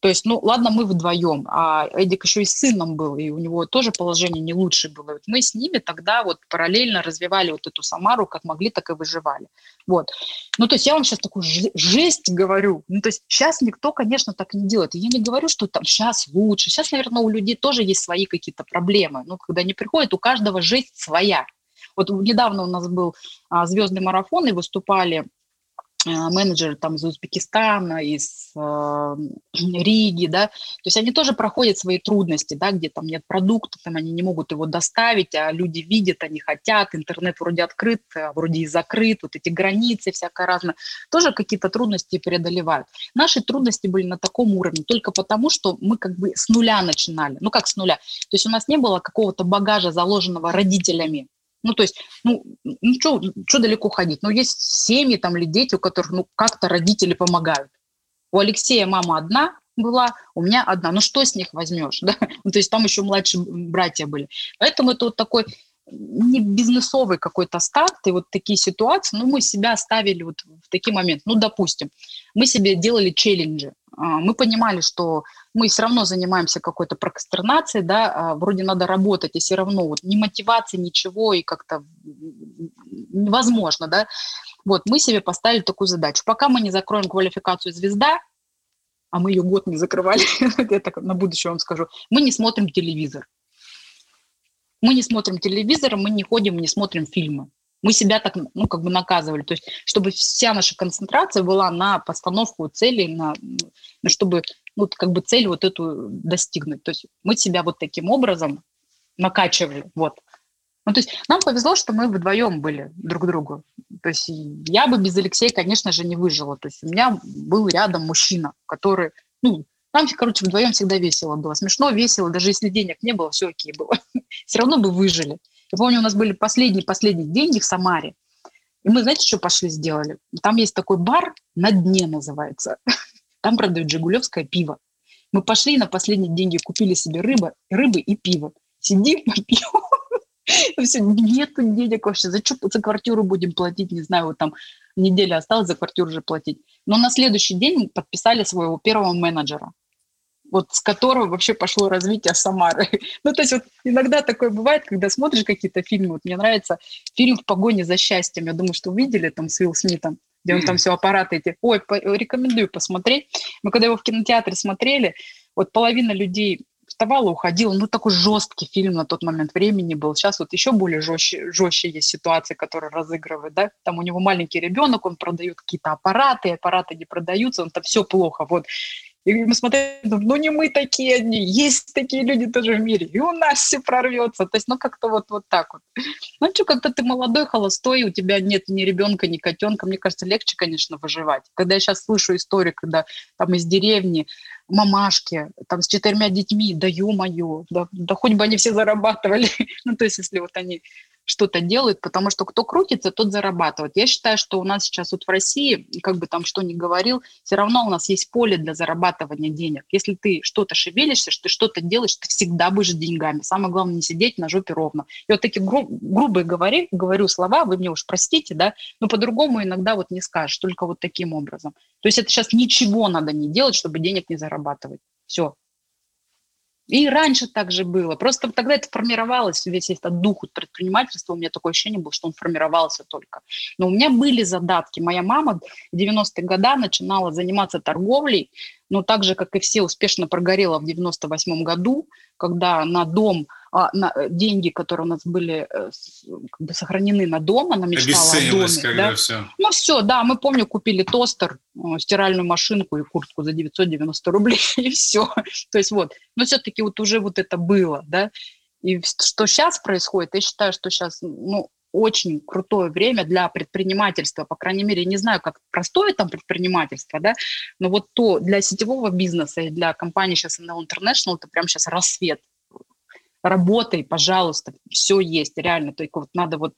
То есть, ну, ладно, мы вдвоем, а Эдик еще и с сыном был, и у него тоже положение не лучшее было. Вот мы с ними тогда вот параллельно развивали вот эту Самару, как могли, так и выживали. Вот. Ну, то есть я вам сейчас такую жесть говорю. Ну, то есть сейчас никто, конечно, так не делает. я не говорю, что там сейчас лучше. Сейчас, наверное, у людей тоже есть свои какие-то проблемы. Ну, когда они приходят, у каждого жесть своя. Вот недавно у нас был а, звездный марафон, и выступали менеджеры там из Узбекистана, из э, Риги, да, то есть они тоже проходят свои трудности, да, где там нет продукта, там они не могут его доставить, а люди видят, они хотят, интернет вроде открыт, а вроде и закрыт, вот эти границы всякое разное, тоже какие-то трудности преодолевают. Наши трудности были на таком уровне только потому, что мы как бы с нуля начинали, ну как с нуля, то есть у нас не было какого-то багажа, заложенного родителями, ну, то есть, ну, ну что далеко ходить? Ну, есть семьи там или дети, у которых, ну, как-то родители помогают. У Алексея мама одна была, у меня одна. Ну, что с них возьмешь, да? Ну, то есть там еще младшие братья были. Поэтому это вот такой не бизнесовый какой-то старт, и вот такие ситуации, ну, мы себя ставили вот в такие моменты. Ну, допустим, мы себе делали челленджи. а, мы понимали, что мы все равно занимаемся какой-то прокрастинацией, да, а, вроде надо работать, и все равно вот ни мотивации, ничего, и как-то невозможно, да. Вот, мы себе поставили такую задачу. Пока мы не закроем квалификацию звезда, а мы ее год не закрывали, я так на будущее вам скажу, мы не смотрим телевизор. Мы не смотрим телевизор, мы не ходим, не смотрим фильмы. Мы себя так, ну, как бы наказывали. То есть, чтобы вся наша концентрация была на постановку целей, на, на чтобы, ну, как бы цель вот эту достигнуть. То есть мы себя вот таким образом накачивали, вот. Ну, то есть нам повезло, что мы вдвоем были друг другу. То есть я бы без Алексея, конечно же, не выжила. То есть у меня был рядом мужчина, который, ну, нам, короче, вдвоем всегда весело было. Смешно, весело. Даже если денег не было, все окей было. Все равно бы выжили. Я помню, у нас были последние-последние деньги в Самаре. И мы, знаете, что пошли сделали? Там есть такой бар, на дне называется. Там продают жигулевское пиво. Мы пошли на последние деньги, купили себе рыбы, рыбы и пиво. Сидим, пьем. Все, нету денег вообще. За что за квартиру будем платить? Не знаю, вот там неделя осталась за квартиру уже платить. Но на следующий день подписали своего первого менеджера вот с которого вообще пошло развитие Самары. ну, то есть вот иногда такое бывает, когда смотришь какие-то фильмы. Вот мне нравится фильм «В погоне за счастьем». Я думаю, что увидели там с Уилл Смитом, где он там все аппараты эти. Ой, по- рекомендую посмотреть. Мы когда его в кинотеатре смотрели, вот половина людей вставала, уходила. Ну, такой жесткий фильм на тот момент времени был. Сейчас вот еще более жестче, жестче есть ситуации, которые разыгрывают, да. Там у него маленький ребенок, он продает какие-то аппараты, аппараты не продаются, он там все плохо, вот. И мы смотрим, ну не мы такие одни, есть такие люди тоже в мире, и у нас все прорвется. То есть, ну как-то вот, вот так вот. Ну что, когда ты молодой, холостой, у тебя нет ни ребенка, ни котенка, мне кажется, легче, конечно, выживать. Когда я сейчас слышу историю, когда там из деревни мамашки, там с четырьмя детьми, да ё-моё, да, да хоть бы они все зарабатывали. ну то есть, если вот они что-то делают, потому что кто крутится, тот зарабатывает. Я считаю, что у нас сейчас вот в России, как бы там что ни говорил, все равно у нас есть поле для зарабатывания денег. Если ты что-то шевелишься, что ты что-то делаешь, ты всегда будешь деньгами. Самое главное не сидеть на жопе ровно. И вот такие гру- грубые говори, говорю слова, вы мне уж простите, да, но по-другому иногда вот не скажешь, только вот таким образом. То есть это сейчас ничего надо не делать, чтобы денег не зарабатывать. Все, и раньше так же было. Просто тогда это формировалось, весь этот дух предпринимательства, у меня такое ощущение было, что он формировался только. Но у меня были задатки. Моя мама в 90-е годы начинала заниматься торговлей, но так же, как и все, успешно прогорела в 98 году, когда на дом, а, на э, деньги, которые у нас были э, как бы сохранены на дом, она мечтала о доме. Да? Все. Ну все, да, мы помню, купили тостер, э, стиральную машинку и куртку за 990 рублей, и все. То есть вот, но все-таки вот уже вот это было, да. И что сейчас происходит, я считаю, что сейчас, ну, очень крутое время для предпринимательства, по крайней мере, не знаю, как простое там предпринимательство, да, но вот то для сетевого бизнеса и для компании сейчас NL International это прям сейчас рассвет. Работай, пожалуйста, все есть, реально, только вот надо вот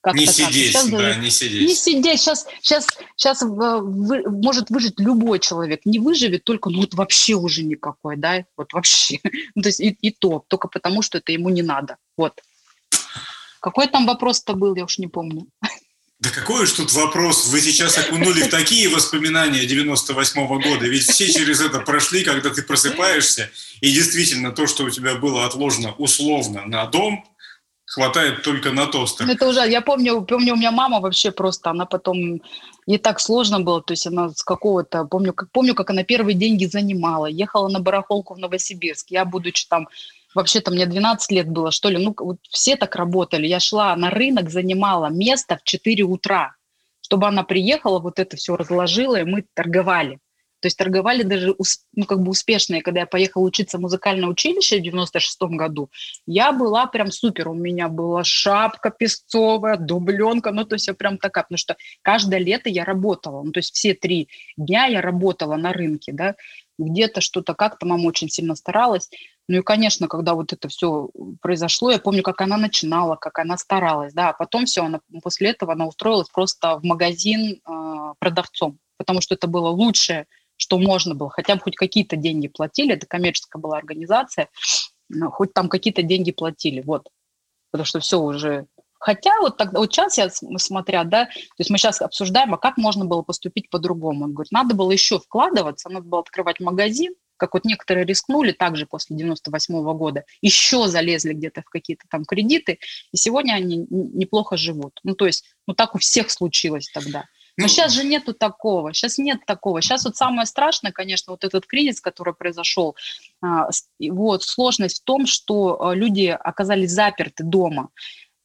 как не сидеть, сейчас, да, не сидеть. Не сидеть. Сейчас, сейчас, сейчас вы, может выжить любой человек. Не выживет только, ну вот вообще уже никакой, да, вот вообще. ну, то есть и, и то, только потому, что это ему не надо. Вот. Какой там вопрос-то был, я уж не помню. Да какой уж тут вопрос? Вы сейчас окунули в такие воспоминания 98-го года. Ведь все через это прошли, когда ты просыпаешься, и действительно то, что у тебя было отложено условно на дом, хватает только на тостер. Это уже, я помню, помню, у меня мама вообще просто, она потом, ей так сложно было, то есть она с какого-то, помню, как, помню, как она первые деньги занимала, ехала на барахолку в Новосибирск, я, будучи там вообще-то мне 12 лет было, что ли, ну, вот все так работали. Я шла на рынок, занимала место в 4 утра, чтобы она приехала, вот это все разложила, и мы торговали. То есть торговали даже ну, как бы успешно. И когда я поехала учиться в музыкальное училище в 96 году, я была прям супер. У меня была шапка песцовая, дубленка, ну то есть я прям такая, потому что каждое лето я работала. Ну то есть все три дня я работала на рынке, да, где-то что-то как-то мама очень сильно старалась. Ну и, конечно, когда вот это все произошло, я помню, как она начинала, как она старалась, да, а потом все, она, после этого она устроилась просто в магазин э, продавцом, потому что это было лучшее, что можно было, хотя бы хоть какие-то деньги платили, это коммерческая была организация, хоть там какие-то деньги платили, вот, потому что все уже Хотя вот, тогда, вот сейчас я смотря, да, то есть мы сейчас обсуждаем, а как можно было поступить по-другому. Он говорит, надо было еще вкладываться, надо было открывать магазин, как вот некоторые рискнули также после 98 -го года, еще залезли где-то в какие-то там кредиты, и сегодня они неплохо живут. Ну, то есть, ну, так у всех случилось тогда. Но сейчас ну, же нету такого, сейчас нет такого. Сейчас вот самое страшное, конечно, вот этот кризис, который произошел, а, вот сложность в том, что а, люди оказались заперты дома,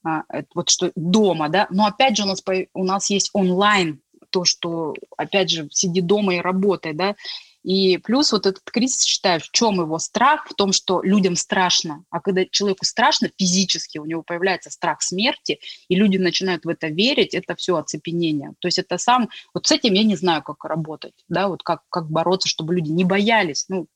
а, вот что дома, да, но опять же у нас, у нас есть онлайн, то, что, опять же, сиди дома и работай, да, и плюс вот этот кризис, считаю, в чем его страх? В том, что людям страшно. А когда человеку страшно физически, у него появляется страх смерти, и люди начинают в это верить, это все оцепенение. То есть это сам... Вот с этим я не знаю, как работать, да, вот как, как бороться, чтобы люди не боялись. Ну,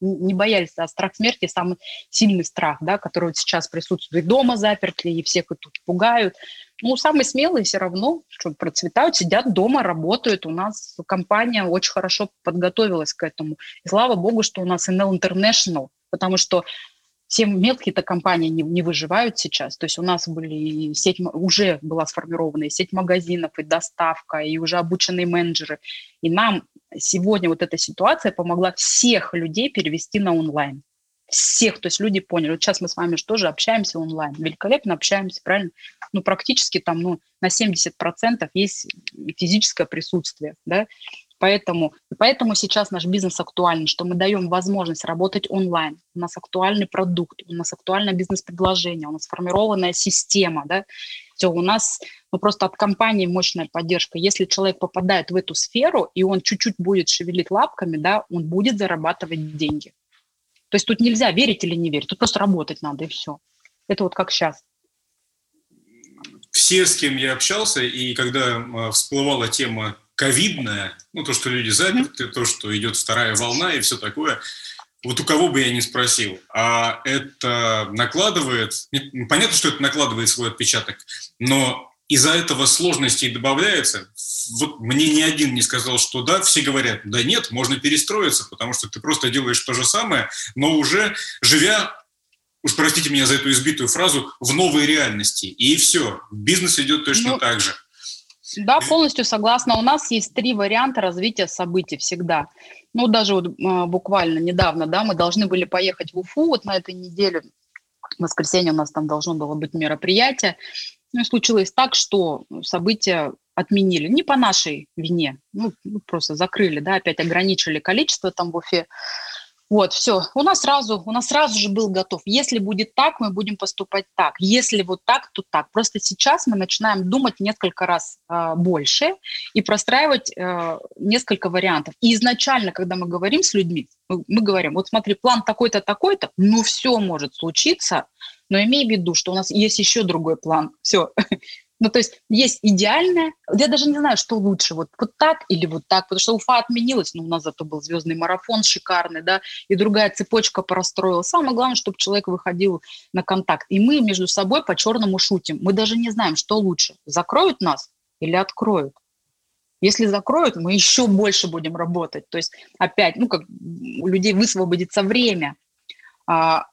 не боялись, а страх смерти самый сильный страх, да, который вот сейчас присутствует. Дома заперты, и всех тут пугают. Ну, самые смелые все равно, что процветают, сидят дома, работают. У нас компания очень хорошо подготовилась к этому. И слава богу, что у нас NL International, потому что все мелкие-то компании не, не выживают сейчас. То есть у нас были сеть, уже была сформирована и сеть магазинов, и доставка, и уже обученные менеджеры. И нам сегодня вот эта ситуация помогла всех людей перевести на онлайн. Всех, то есть люди поняли. Вот сейчас мы с вами же тоже общаемся онлайн. Великолепно общаемся, правильно? Ну, практически там ну, на 70% есть физическое присутствие, да? Поэтому, поэтому сейчас наш бизнес актуален, что мы даем возможность работать онлайн. У нас актуальный продукт, у нас актуальное бизнес-предложение, у нас сформированная система. Да? Все, у нас ну, просто от компании мощная поддержка. Если человек попадает в эту сферу, и он чуть-чуть будет шевелить лапками, да, он будет зарабатывать деньги. То есть тут нельзя верить или не верить, тут просто работать надо, и все. Это вот как сейчас все, с кем я общался, и когда а, всплывала тема ковидная, ну, то, что люди заперты, то, что идет вторая волна и все такое, вот у кого бы я ни спросил, а это накладывает, понятно, что это накладывает свой отпечаток, но из-за этого сложностей добавляется. Вот мне ни один не сказал, что да, все говорят, да нет, можно перестроиться, потому что ты просто делаешь то же самое, но уже живя уж простите меня за эту избитую фразу, в новой реальности. И все, бизнес идет точно ну, так же. Да, полностью согласна. У нас есть три варианта развития событий всегда. Ну, даже вот а, буквально недавно, да, мы должны были поехать в Уфу вот на этой неделе. В воскресенье у нас там должно было быть мероприятие. Ну, случилось так, что события отменили. Не по нашей вине. Ну, просто закрыли, да, опять ограничили количество там в Уфе. Вот, все. У нас сразу, у нас сразу же был готов. Если будет так, мы будем поступать так. Если вот так, то так. Просто сейчас мы начинаем думать несколько раз э, больше и простраивать э, несколько вариантов. И изначально, когда мы говорим с людьми, мы, говорим, вот смотри, план такой-то, такой-то, ну все может случиться, но имей в виду, что у нас есть еще другой план. Все, Ну, то есть есть идеальное, я даже не знаю, что лучше, вот, вот так или вот так, потому что Уфа отменилась, но у нас зато был звездный марафон шикарный, да, и другая цепочка простроилась. Самое главное, чтобы человек выходил на контакт. И мы между собой по-черному шутим. Мы даже не знаем, что лучше, закроют нас или откроют. Если закроют, мы еще больше будем работать. То есть опять, ну, как у людей высвободится время. А,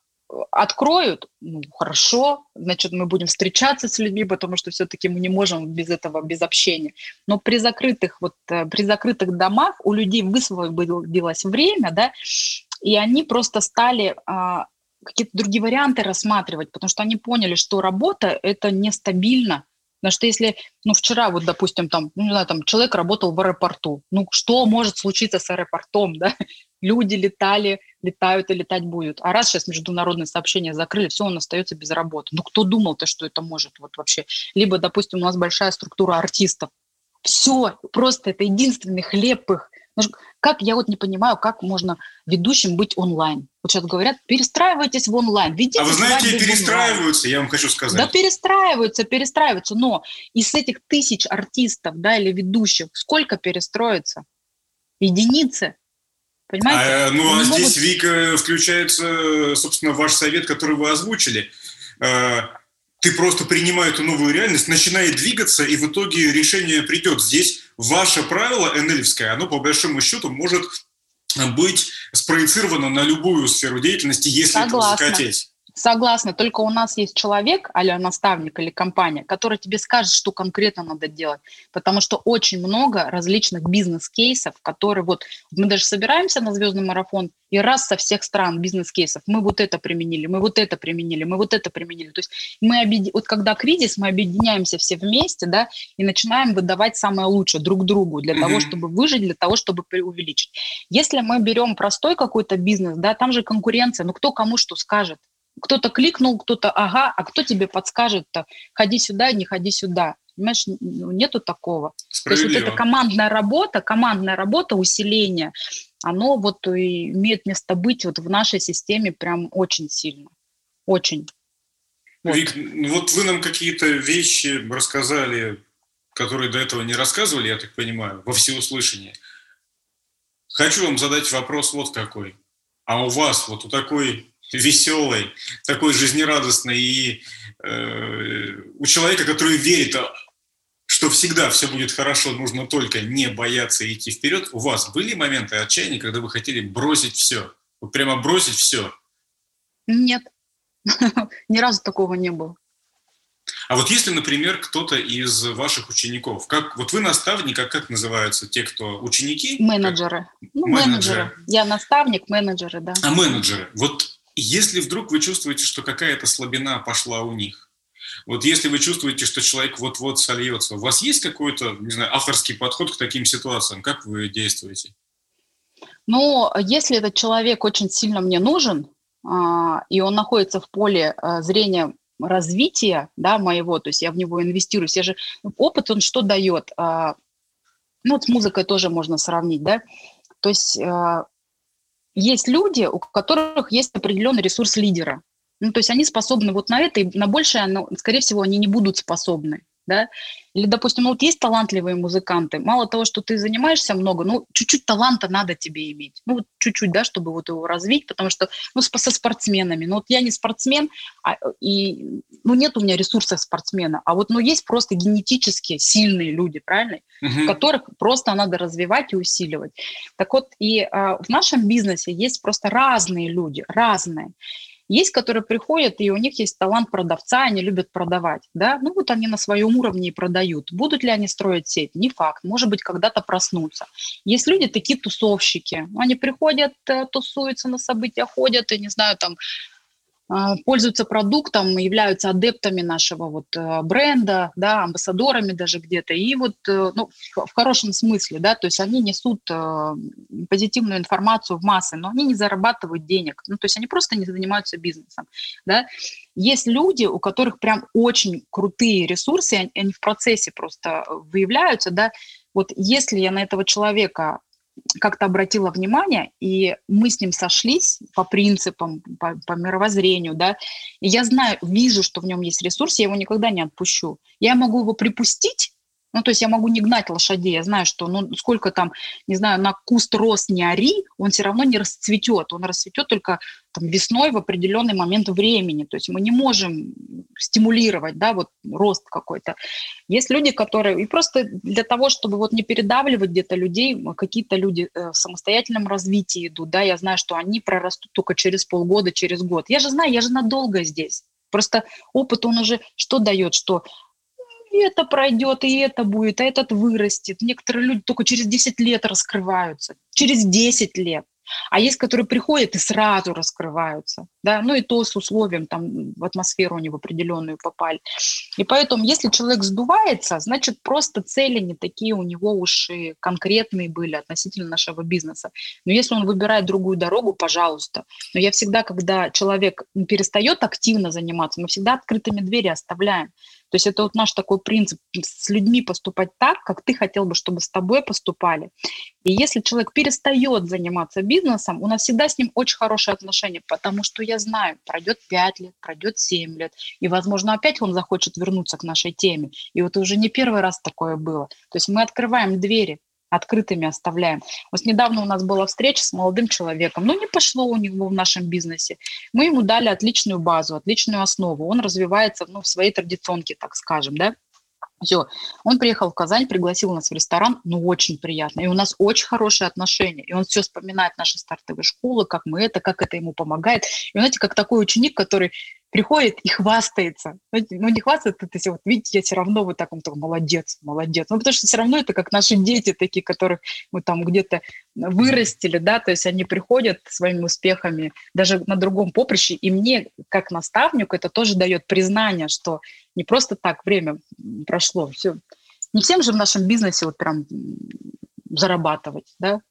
откроют, ну, хорошо, значит, мы будем встречаться с людьми, потому что все-таки мы не можем без этого, без общения. Но при закрытых, вот, э, при закрытых домах у людей высвободилось время, да, и они просто стали а, какие-то другие варианты рассматривать, потому что они поняли, что работа – это нестабильно, Потому что если, ну, вчера вот, допустим, там, ну, не знаю, там, человек работал в аэропорту, ну, что может случиться с аэропортом, да? Люди летали, летают и летать будут. А раз сейчас международные сообщения закрыли, все, он остается без работы. Ну, кто думал-то, что это может вот вообще? Либо, допустим, у нас большая структура артистов. Все, просто это единственный хлеб их. Ну, как, я вот не понимаю, как можно ведущим быть онлайн. Вот сейчас говорят, перестраивайтесь в онлайн. Ведите а вы знаете, перестраиваются, я вам хочу сказать. Да, перестраиваются, перестраиваются. Но из этих тысяч артистов, да, или ведущих, сколько перестроится? Единицы. Понимаете? А, ну, а здесь, могут... Вика, включается, собственно, ваш совет, который вы озвучили. А, ты просто принимай эту новую реальность, начинает двигаться, и в итоге решение придет. Здесь ваше правило НЛевское, оно по большому счету может быть спроецировано на любую сферу деятельности, если Согласна. это захотеть. Согласна, только у нас есть человек, а наставник или компания, который тебе скажет, что конкретно надо делать. Потому что очень много различных бизнес-кейсов, которые вот мы даже собираемся на звездный марафон, и раз со всех стран бизнес-кейсов мы вот это применили, мы вот это применили, мы вот это применили. То есть мы объеди... вот когда кризис, мы объединяемся все вместе, да, и начинаем выдавать самое лучшее друг другу для mm-hmm. того, чтобы выжить, для того, чтобы увеличить. Если мы берем простой какой-то бизнес, да, там же конкуренция, ну кто кому что скажет? Кто-то кликнул, кто-то ага, а кто тебе подскажет-то, ходи сюда, не ходи сюда. Понимаешь, ну, нету такого. То есть вот эта командная работа, командная работа, усиление, оно вот и имеет место быть вот в нашей системе прям очень сильно. Очень. Вот. Вик, вот вы нам какие-то вещи рассказали, которые до этого не рассказывали, я так понимаю, во всеуслышание. Хочу вам задать вопрос вот какой. А у вас, вот у такой веселой, такой жизнерадостной и э, у человека, который верит, что всегда все будет хорошо, нужно только не бояться идти вперед. У вас были моменты отчаяния, когда вы хотели бросить все? Вот прямо бросить все? Нет, ни разу такого не было. А вот если, например, кто-то из ваших учеников, как вот вы наставник, а как называются те, кто ученики? Менеджеры. Ну, менеджеры. менеджеры. Я наставник, менеджеры, да. А менеджеры. Вот если вдруг вы чувствуете, что какая-то слабина пошла у них, вот если вы чувствуете, что человек вот-вот сольется, у вас есть какой-то, не знаю, авторский подход к таким ситуациям? Как вы действуете? Ну, если этот человек очень сильно мне нужен, а, и он находится в поле а, зрения развития да, моего, то есть я в него инвестирую, я же опыт, он что дает? А, ну, вот с музыкой тоже можно сравнить, да, то есть есть люди, у которых есть определенный ресурс лидера. Ну, то есть они способны вот на это, и на большее, но, скорее всего, они не будут способны да, или, допустим, ну вот есть талантливые музыканты, мало того, что ты занимаешься много, ну, чуть-чуть таланта надо тебе иметь, ну, вот чуть-чуть, да, чтобы вот его развить, потому что, ну, со спортсменами, ну, вот я не спортсмен, а, и, ну, нет у меня ресурсов спортсмена, а вот, ну, есть просто генетически сильные люди, правильно, угу. которых просто надо развивать и усиливать. Так вот, и а, в нашем бизнесе есть просто разные люди, разные, есть, которые приходят, и у них есть талант продавца, они любят продавать, да, ну вот они на своем уровне и продают. Будут ли они строить сеть? Не факт, может быть, когда-то проснутся. Есть люди, такие тусовщики, они приходят, э, тусуются на события, ходят, и, не знаю, там, пользуются продуктом, являются адептами нашего вот э, бренда, да, амбассадорами даже где-то, и вот э, ну, в хорошем смысле, да, то есть они несут э, позитивную информацию в массы, но они не зарабатывают денег, ну, то есть они просто не занимаются бизнесом, да. Есть люди, у которых прям очень крутые ресурсы, они в процессе просто выявляются, да, вот если я на этого человека как-то обратила внимание, и мы с ним сошлись по принципам, по, по мировоззрению, да, и я знаю, вижу, что в нем есть ресурс, я его никогда не отпущу. Я могу его припустить, ну, то есть я могу не гнать лошадей, я знаю, что, ну, сколько там, не знаю, на куст рост не ори, он все равно не расцветет, он расцветет только там, весной в определенный момент времени, то есть мы не можем стимулировать, да, вот рост какой-то. Есть люди, которые, и просто для того, чтобы вот не передавливать где-то людей, какие-то люди э, в самостоятельном развитии идут, да, я знаю, что они прорастут только через полгода, через год. Я же знаю, я же надолго здесь. Просто опыт, он уже что дает, что и это пройдет, и это будет, а этот вырастет. Некоторые люди только через 10 лет раскрываются, через 10 лет. А есть, которые приходят и сразу раскрываются, да, ну и то с условием, там, в атмосферу они в определенную попали. И поэтому, если человек сдувается, значит, просто цели не такие у него уж и конкретные были относительно нашего бизнеса. Но если он выбирает другую дорогу, пожалуйста. Но я всегда, когда человек перестает активно заниматься, мы всегда открытыми двери оставляем. То есть это вот наш такой принцип с людьми поступать так, как ты хотел бы, чтобы с тобой поступали. И если человек перестает заниматься бизнесом, у нас всегда с ним очень хорошие отношения, потому что я знаю, пройдет 5 лет, пройдет 7 лет, и, возможно, опять он захочет вернуться к нашей теме. И вот уже не первый раз такое было. То есть мы открываем двери, открытыми оставляем. Вот недавно у нас была встреча с молодым человеком, но не пошло у него в нашем бизнесе. Мы ему дали отличную базу, отличную основу. Он развивается ну, в своей традиционке, так скажем, да. Все, он приехал в Казань, пригласил нас в ресторан, ну, очень приятно. И у нас очень хорошие отношения. И он все вспоминает наши стартовые школы, как мы это, как это ему помогает. И, знаете, как такой ученик, который приходит и хвастается. Ну, не хвастается, все, вот видите, я все равно вот так, он такой, молодец, молодец. Ну, потому что все равно это как наши дети такие, которых мы там где-то вырастили, да, то есть они приходят своими успехами даже на другом поприще, и мне, как наставнику, это тоже дает признание, что не просто так время прошло, все. Не всем же в нашем бизнесе вот прям зарабатывать, да,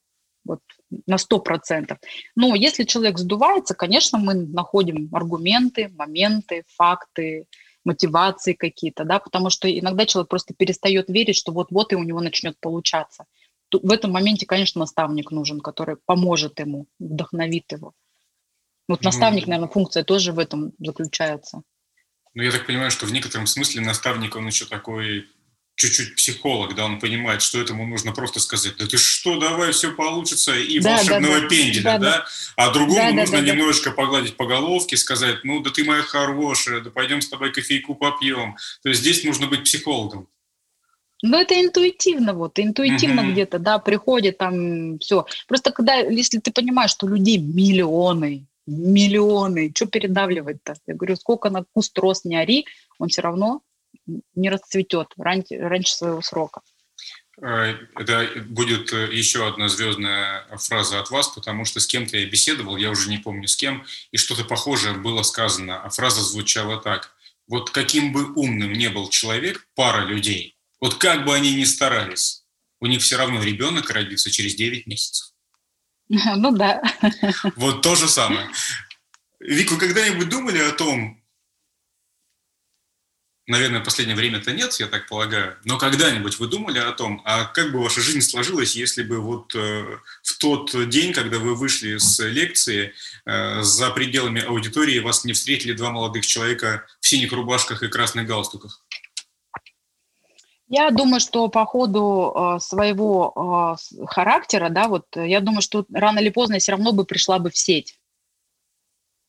вот на 100%. Но если человек сдувается, конечно, мы находим аргументы, моменты, факты, мотивации какие-то, да, потому что иногда человек просто перестает верить, что вот-вот и у него начнет получаться. В этом моменте, конечно, наставник нужен, который поможет ему, вдохновит его. Вот ну, наставник, наверное, функция тоже в этом заключается. Ну, я так понимаю, что в некотором смысле наставник, он еще такой чуть-чуть психолог, да, он понимает, что этому нужно просто сказать, да ты что, давай, все получится, и да, волшебного да, пенделя, да, да, да, а другому да, нужно да, немножечко да. погладить по головке, сказать, ну, да ты моя хорошая, да пойдем с тобой кофейку попьем. То есть здесь нужно быть психологом. Ну, это интуитивно, вот, интуитивно uh-huh. где-то, да, приходит там все. Просто когда, если ты понимаешь, что людей миллионы, миллионы, что передавливать-то? Я говорю, сколько на куст рост не ори, он все равно не расцветет раньше, раньше своего срока. Э, это будет э, еще одна звездная фраза от вас, потому что с кем-то я беседовал, я уже не помню с кем, и что-то похожее было сказано, а фраза звучала так. Вот каким бы умным не был человек, пара людей, вот как бы они ни старались, у них все равно ребенок родится через 9 месяцев. Ну да. Вот то же самое. Вик, вы когда-нибудь думали о том, наверное, в последнее время-то нет, я так полагаю, но когда-нибудь вы думали о том, а как бы ваша жизнь сложилась, если бы вот э, в тот день, когда вы вышли с лекции, э, за пределами аудитории вас не встретили два молодых человека в синих рубашках и красных галстуках? Я думаю, что по ходу э, своего характера, да, вот я думаю, что рано или поздно я все равно бы пришла бы в сеть.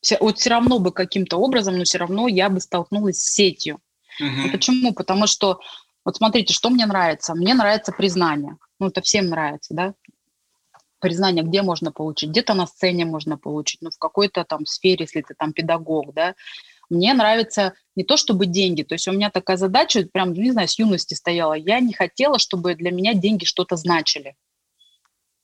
Все, вот все равно бы каким-то образом, но все равно я бы столкнулась с сетью. Угу. Почему? Потому что, вот смотрите, что мне нравится? Мне нравится признание. Ну, это всем нравится, да? Признание где можно получить? Где-то на сцене можно получить, ну, в какой-то там сфере, если ты там педагог, да? Мне нравится не то чтобы деньги, то есть у меня такая задача, прям, не знаю, с юности стояла. Я не хотела, чтобы для меня деньги что-то значили.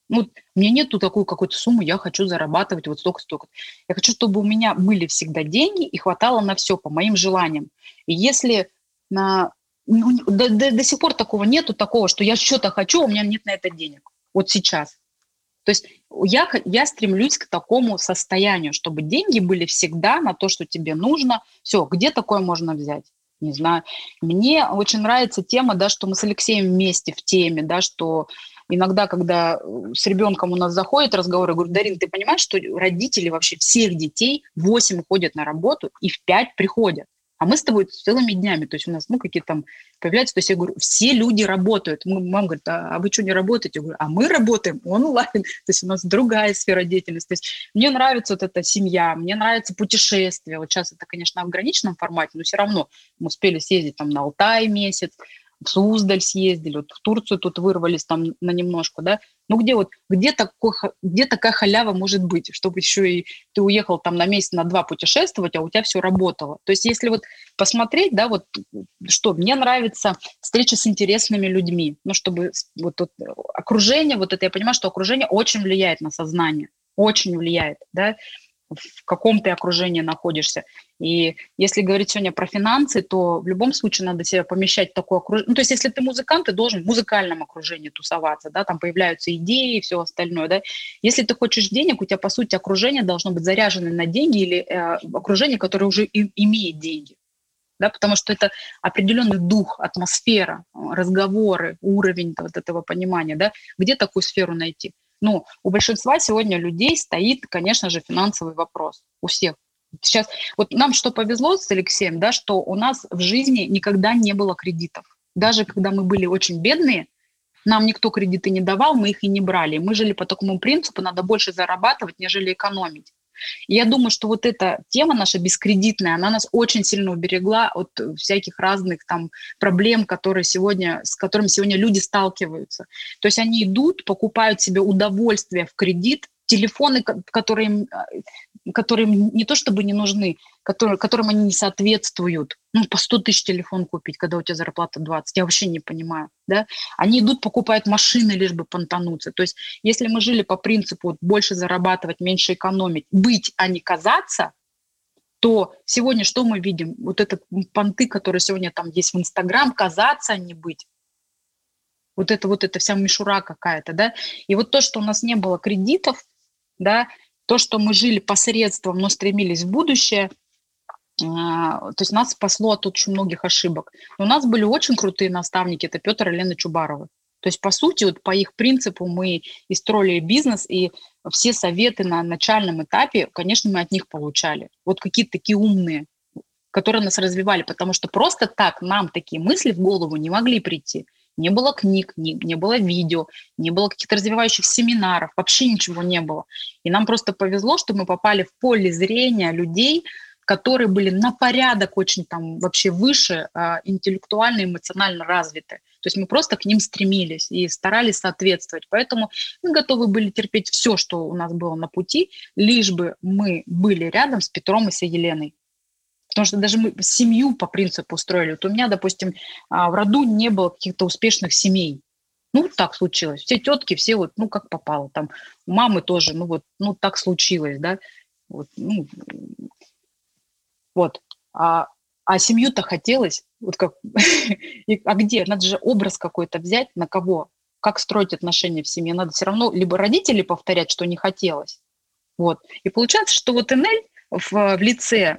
Ну, у меня нету такой какой-то суммы, я хочу зарабатывать вот столько-столько. Я хочу, чтобы у меня были всегда деньги и хватало на все по моим желаниям. И если на, ну, до, до, до сих пор такого нету, такого, что я что-то хочу, а у меня нет на это денег. Вот сейчас. То есть я, я стремлюсь к такому состоянию, чтобы деньги были всегда на то, что тебе нужно. Все, где такое можно взять? Не знаю. Мне очень нравится тема, да, что мы с Алексеем вместе в теме, да, что иногда, когда с ребенком у нас заходит разговор, я говорю, Дарин, ты понимаешь, что родители вообще всех детей в 8 ходят на работу и в 5 приходят? А мы с тобой целыми днями, то есть у нас, ну, какие там появляются, то есть я говорю, все люди работают. Мама говорит, а, а вы что, не работаете? Я говорю, а мы работаем онлайн, то есть у нас другая сфера деятельности. То есть мне нравится вот эта семья, мне нравится путешествие. Вот сейчас это, конечно, в ограниченном формате, но все равно мы успели съездить там на Алтай месяц, в Суздаль съездили, вот в Турцию тут вырвались там на немножко, да, ну где вот, где, такой, где такая халява может быть, чтобы еще и ты уехал там на месяц, на два путешествовать, а у тебя все работало. То есть если вот посмотреть, да, вот что, мне нравится встреча с интересными людьми, ну чтобы вот, вот окружение, вот это я понимаю, что окружение очень влияет на сознание, очень влияет, да, в каком ты окружении находишься. И если говорить сегодня про финансы, то в любом случае надо себя помещать в такое окружение. Ну, то есть если ты музыкант, ты должен в музыкальном окружении тусоваться, да, там появляются идеи и все остальное, да. Если ты хочешь денег, у тебя, по сути, окружение должно быть заряжено на деньги или э, окружение, которое уже и, имеет деньги. Да, потому что это определенный дух, атмосфера, разговоры, уровень вот этого понимания, да, где такую сферу найти. Ну, у большинства сегодня людей стоит, конечно же, финансовый вопрос. У всех. Сейчас, вот нам что повезло с Алексеем, да, что у нас в жизни никогда не было кредитов. Даже когда мы были очень бедные, нам никто кредиты не давал, мы их и не брали. Мы жили по такому принципу, надо больше зарабатывать, нежели экономить. И я думаю, что вот эта тема наша бескредитная, она нас очень сильно уберегла от всяких разных там проблем, которые сегодня, с которыми сегодня люди сталкиваются. То есть они идут, покупают себе удовольствие в кредит, телефоны, которые, которые не то чтобы не нужны, которые, которым они не соответствуют. Ну, по 100 тысяч телефон купить, когда у тебя зарплата 20, я вообще не понимаю. Да? Они идут, покупают машины, лишь бы понтануться. То есть если мы жили по принципу больше зарабатывать, меньше экономить, быть, а не казаться, то сегодня что мы видим? Вот этот понты, который сегодня там есть в Инстаграм, казаться, а не быть вот это вот эта вся мишура какая-то, да. И вот то, что у нас не было кредитов, да, то, что мы жили посредством, но стремились в будущее, а, то есть нас спасло от очень многих ошибок. У нас были очень крутые наставники, это Петр и Лена Чубаровы. То есть, по сути, вот по их принципу мы и строили бизнес, и все советы на начальном этапе, конечно, мы от них получали. Вот какие-то такие умные, которые нас развивали, потому что просто так нам такие мысли в голову не могли прийти не было книг, не, не было видео, не было каких-то развивающих семинаров, вообще ничего не было. И нам просто повезло, что мы попали в поле зрения людей, которые были на порядок очень там вообще выше, э, интеллектуально, эмоционально развиты. То есть мы просто к ним стремились и старались соответствовать. Поэтому мы готовы были терпеть все, что у нас было на пути, лишь бы мы были рядом с Петром и с Еленой. Потому что даже мы семью по принципу устроили. Вот у меня, допустим, а, в роду не было каких-то успешных семей. Ну, так случилось. Все тетки, все вот, ну, как попало. Там у мамы тоже, ну, вот, ну, так случилось, да. Вот, ну, вот. А, а семью-то хотелось, вот как, а где? Надо же образ какой-то взять, на кого? Как строить отношения в семье? Надо все равно либо родители повторять, что не хотелось. Вот. И получается, что вот Энель в, в лице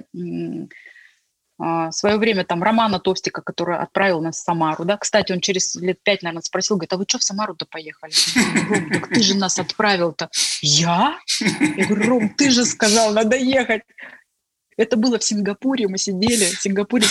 а, в свое время там Романа Товстика, который отправил нас в Самару, да, кстати, он через лет пять, наверное, спросил, говорит, а вы что в Самару-то поехали? Так ты же нас отправил-то. Я? Я говорю, Ром, ты же сказал, надо ехать. Это было в Сингапуре, мы сидели в Сингапуре,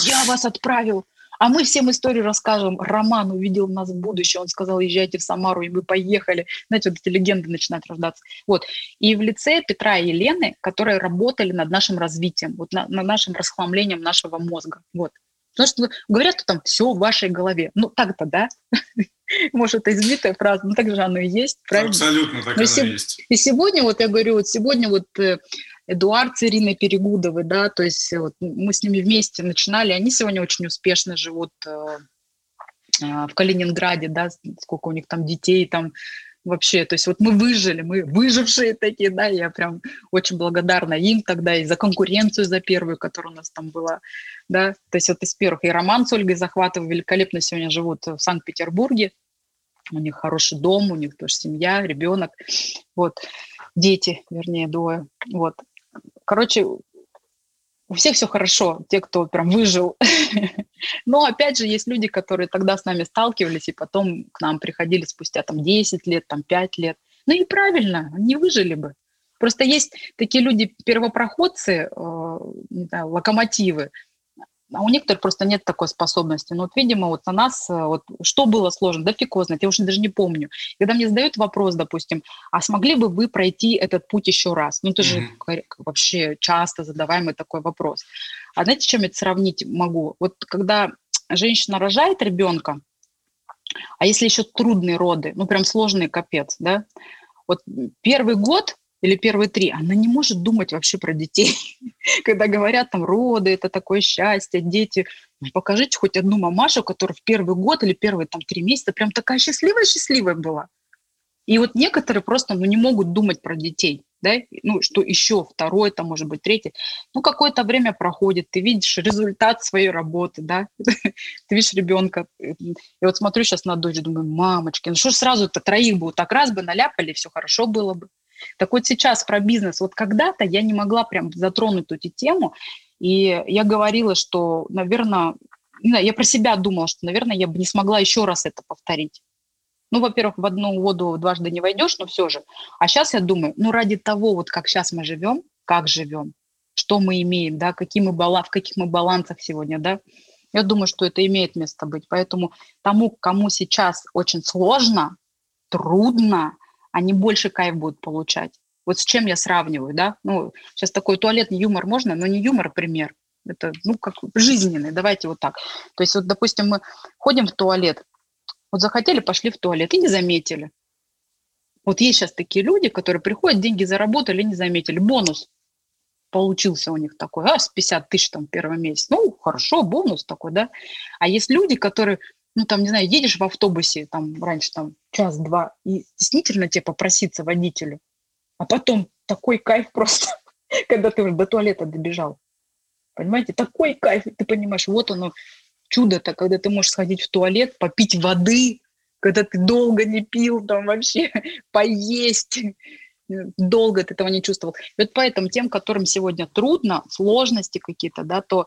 я вас отправил. А мы всем историю расскажем. Роман увидел нас в будущее, он сказал, езжайте в Самару, и мы поехали. Знаете, вот эти легенды начинают рождаться. Вот. И в лице Петра и Елены, которые работали над нашим развитием, вот на, над нашим расхламлением нашего мозга. Вот. Потому что говорят, что там все в вашей голове. Ну, так-то, да? Может, это избитая фраза, но так же оно и есть, правильно? Абсолютно так но оно и есть. И сегодня, вот я говорю, вот сегодня вот э, Эдуард с Ириной Перегудовой, да, то есть вот мы с ними вместе начинали, они сегодня очень успешно живут э, э, в Калининграде, да, сколько у них там детей, там вообще, то есть вот мы выжили, мы выжившие такие, да, я прям очень благодарна им тогда и за конкуренцию, за первую, которая у нас там была, да, то есть вот из первых, и Роман с Ольгой Захватовой великолепно сегодня живут в Санкт-Петербурге, у них хороший дом, у них тоже семья, ребенок, вот, дети, вернее, двое, вот, короче, у всех все хорошо, те, кто прям выжил. Но опять же, есть люди, которые тогда с нами сталкивались и потом к нам приходили спустя там 10 лет, там 5 лет. Ну и правильно, не выжили бы. Просто есть такие люди, первопроходцы, э, не знаю, локомотивы, а у некоторых просто нет такой способности. Но вот, видимо, вот на нас, э, вот, что было сложно, да фиг знает, я уже даже не помню. Когда мне задают вопрос, допустим, а смогли бы вы пройти этот путь еще раз? Ну, это mm-hmm. же вообще часто задаваемый такой вопрос. А знаете, чем это сравнить могу? Вот когда женщина рожает ребенка, а если еще трудные роды, ну, прям сложный капец, да, вот первый год или первые три, она не может думать вообще про детей. Когда говорят там роды, это такое счастье, дети. Ну, покажите хоть одну мамашу, которая в первый год или первые там три месяца прям такая счастливая-счастливая была. И вот некоторые просто ну, не могут думать про детей, да, ну, что еще второй, там, может быть, третий. Ну, какое-то время проходит, ты видишь результат своей работы, да, ты видишь ребенка. И вот смотрю сейчас на дочь, думаю, мамочки, ну что ж сразу-то троих бы вот так раз бы наляпали, все хорошо было бы. Так вот сейчас про бизнес. Вот когда-то я не могла прям затронуть эту тему, и я говорила, что, наверное, я про себя думала, что, наверное, я бы не смогла еще раз это повторить. Ну, во-первых, в одну воду дважды не войдешь, но все же. А сейчас я думаю, ну, ради того, вот как сейчас мы живем, как живем, что мы имеем, да, какие мы бала, в каких мы балансах сегодня, да, я думаю, что это имеет место быть. Поэтому тому, кому сейчас очень сложно, трудно, они больше кайф будут получать. Вот с чем я сравниваю, да? Ну, сейчас такой туалетный юмор можно, но не юмор, пример. Это, ну, как жизненный, давайте вот так. То есть вот, допустим, мы ходим в туалет, вот захотели, пошли в туалет и не заметили. Вот есть сейчас такие люди, которые приходят, деньги заработали, не заметили. Бонус получился у них такой, а, с 50 тысяч там первый месяц. Ну, хорошо, бонус такой, да. А есть люди, которые, ну, там, не знаю, едешь в автобусе, там, раньше там час-два, и стеснительно тебе попроситься водителю, а потом такой кайф просто, когда ты уже до туалета добежал. Понимаете, такой кайф, ты понимаешь, вот оно, чудо-то, когда ты можешь сходить в туалет, попить воды, когда ты долго не пил, там вообще поесть, долго ты этого не чувствовал. И вот поэтому тем, которым сегодня трудно, сложности какие-то, да, то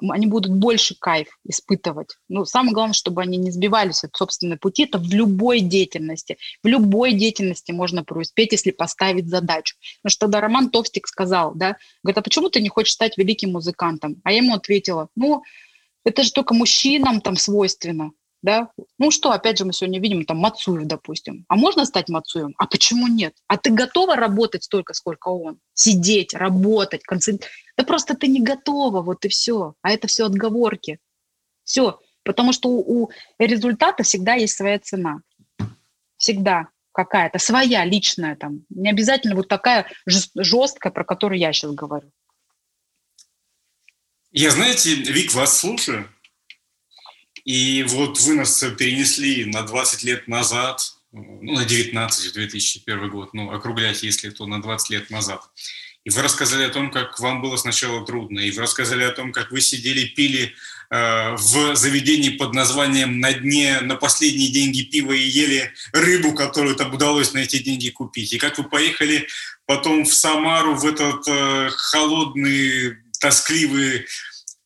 они будут больше кайф испытывать. Ну, самое главное, чтобы они не сбивались от собственной пути. Это в любой деятельности. В любой деятельности можно преуспеть, если поставить задачу. Потому что тогда Роман Товстик сказал, да, говорит, а почему ты не хочешь стать великим музыкантом? А я ему ответила, ну, это же только мужчинам там свойственно да, ну что, опять же, мы сегодня видим там Мацуев, допустим. А можно стать Мацуевым? А почему нет? А ты готова работать столько, сколько он? Сидеть, работать, концентрироваться? Да просто ты не готова, вот и все. А это все отговорки. Все. Потому что у, у результата всегда есть своя цена. Всегда какая-то своя, личная там. Не обязательно вот такая жесткая, про которую я сейчас говорю. Я, знаете, Вик, вас слушаю, и вот вы нас перенесли на 20 лет назад, ну, на 19, 2001 год, ну, округлять, если то, на 20 лет назад. И вы рассказали о том, как вам было сначала трудно, и вы рассказали о том, как вы сидели, пили э, в заведении под названием «На дне на последние деньги пива» и ели рыбу, которую там удалось на эти деньги купить. И как вы поехали потом в Самару, в этот э, холодный, тоскливый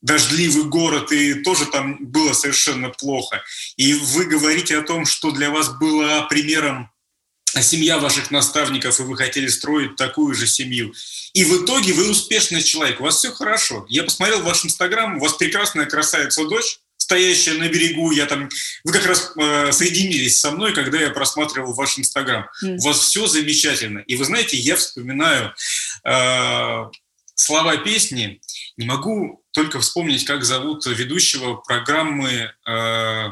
дождливый город, и тоже там было совершенно плохо. И вы говорите о том, что для вас было примером семья ваших наставников, и вы хотели строить такую же семью. И в итоге вы успешный человек, у вас все хорошо. Я посмотрел ваш инстаграм, у вас прекрасная красавица дочь, стоящая на берегу, я там, вы как раз э, соединились со мной, когда я просматривал ваш инстаграм. Mm. У вас все замечательно. И вы знаете, я вспоминаю э, слова песни, не могу только вспомнить, как зовут ведущего программы э,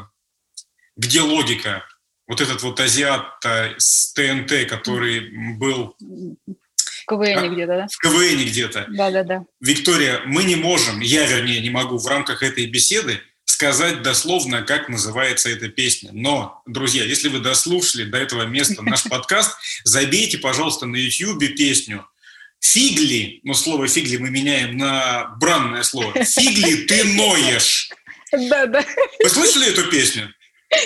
«Где логика?». Вот этот вот азиат с ТНТ, который был... В КВН где-то, да? В КВН где-то. Да-да-да. Виктория, мы не можем, я, вернее, не могу в рамках этой беседы сказать дословно, как называется эта песня. Но, друзья, если вы дослушали до этого места наш подкаст, забейте, пожалуйста, на YouTube песню Фигли, ну слово фигли мы меняем на бранное слово. Фигли, ты ноешь. Да, да. Вы слышали эту песню?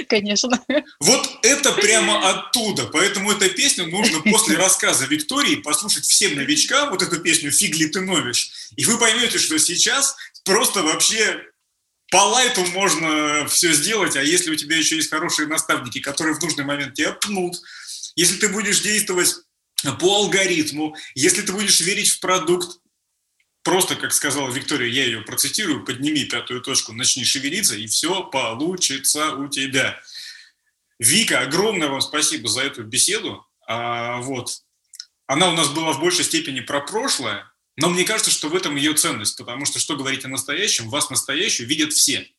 Конечно. Вот это прямо оттуда. Поэтому эта песня нужно после рассказа Виктории послушать всем новичкам вот эту песню «Фигли ты новишь». И вы поймете, что сейчас просто вообще по лайту можно все сделать, а если у тебя еще есть хорошие наставники, которые в нужный момент тебя пнут, если ты будешь действовать по алгоритму, если ты будешь верить в продукт, просто, как сказала Виктория, я ее процитирую, подними пятую точку, начни шевелиться, и все получится у тебя. Вика, огромное вам спасибо за эту беседу. А, вот. Она у нас была в большей степени про прошлое, но мне кажется, что в этом ее ценность, потому что что говорить о настоящем, вас настоящую видят все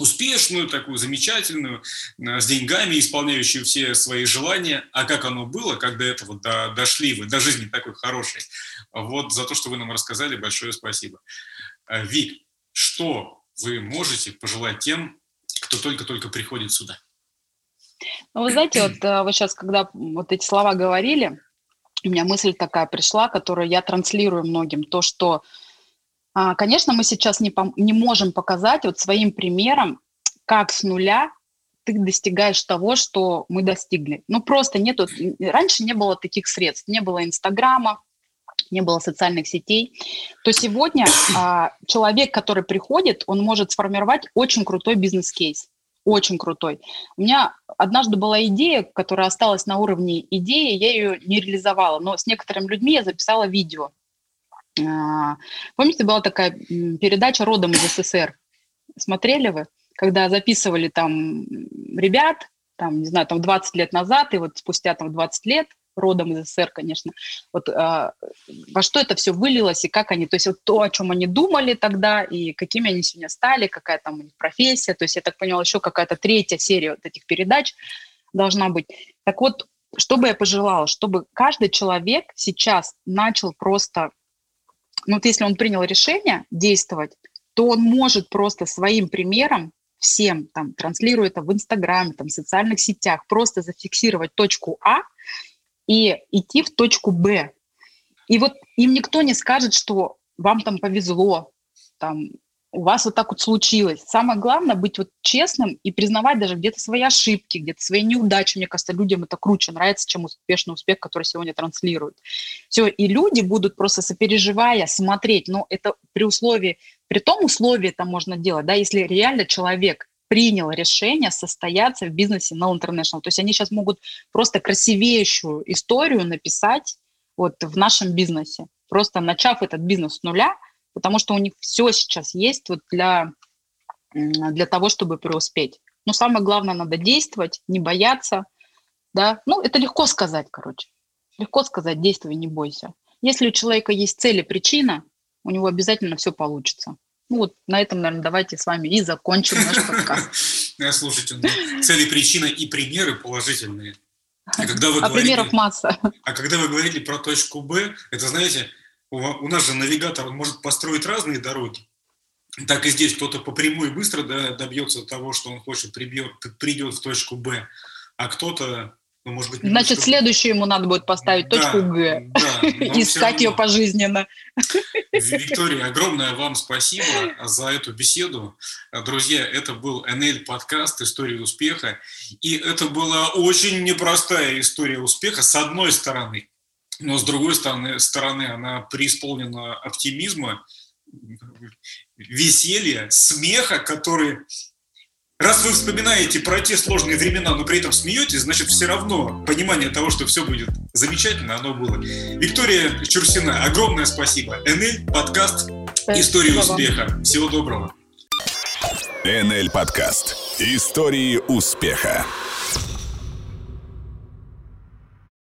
успешную, такую замечательную, э, с деньгами, исполняющую все свои желания. А как оно было, как до этого до, дошли вы, до жизни такой хорошей. Вот за то, что вы нам рассказали, большое спасибо. Э, Вик, что вы можете пожелать тем, кто только-только приходит сюда? Ну, вы знаете, вот, э, вот сейчас, когда вот эти слова говорили, у меня мысль такая пришла, которую я транслирую многим, то, что конечно, мы сейчас не, не можем показать вот своим примером, как с нуля ты достигаешь того, что мы достигли. Ну, просто нету, раньше не было таких средств, не было Инстаграма, не было социальных сетей, то сегодня а, человек, который приходит, он может сформировать очень крутой бизнес-кейс, очень крутой. У меня однажды была идея, которая осталась на уровне идеи, я ее не реализовала, но с некоторыми людьми я записала видео. А, помните, была такая передача «Родом из СССР»? Смотрели вы? Когда записывали там ребят, там, не знаю, там 20 лет назад, и вот спустя там 20 лет родом из СССР, конечно. Вот э, во что это все вылилось и как они, то есть вот то, о чем они думали тогда и какими они сегодня стали, какая там у них профессия. То есть я так поняла, еще какая-то третья серия вот этих передач должна быть. Так вот, что бы я пожелала, чтобы каждый человек сейчас начал просто, ну вот если он принял решение действовать, то он может просто своим примером всем, там, транслируя это в Инстаграме, там, в социальных сетях, просто зафиксировать точку А и идти в точку Б. И вот им никто не скажет, что вам там повезло, там, у вас вот так вот случилось. Самое главное быть вот честным и признавать даже где-то свои ошибки, где-то свои неудачи. Мне кажется, людям это круче нравится, чем успешный успех, который сегодня транслируют. Все, и люди будут просто сопереживая смотреть, но это при условии, при том условии это можно делать, да, если реально человек принял решение состояться в бизнесе No International. То есть они сейчас могут просто красивейшую историю написать вот в нашем бизнесе, просто начав этот бизнес с нуля – потому что у них все сейчас есть вот для, для того, чтобы преуспеть. Но самое главное, надо действовать, не бояться, да. Ну, это легко сказать, короче. Легко сказать, действуй, не бойся. Если у человека есть цель и причина, у него обязательно все получится. Ну вот на этом, наверное, давайте с вами и закончим наш подкаст. Слушайте, ну, цели, причина и примеры положительные. А, когда вы а говорили, примеров масса. А когда вы говорили про точку Б, это, знаете, у нас же навигатор он может построить разные дороги. Так и здесь кто-то по прямой быстро добьется того, что он хочет, прибьет, придет в точку Б, а кто-то, ну, может быть... Значит, что... следующую ему надо будет поставить да, точку Г. Да, Искать ее пожизненно. Виктория, огромное вам спасибо за эту беседу. Друзья, это был НЛ подкаст «История успеха». И это была очень непростая история успеха, с одной стороны но с другой стороны, стороны она преисполнена оптимизма, веселья, смеха, который... Раз вы вспоминаете про те сложные времена, но при этом смеетесь, значит, все равно понимание того, что все будет замечательно, оно было. Виктория Чурсина, огромное спасибо. НЛ, подкаст «История успеха». Всего доброго. НЛ подкаст. Истории успеха.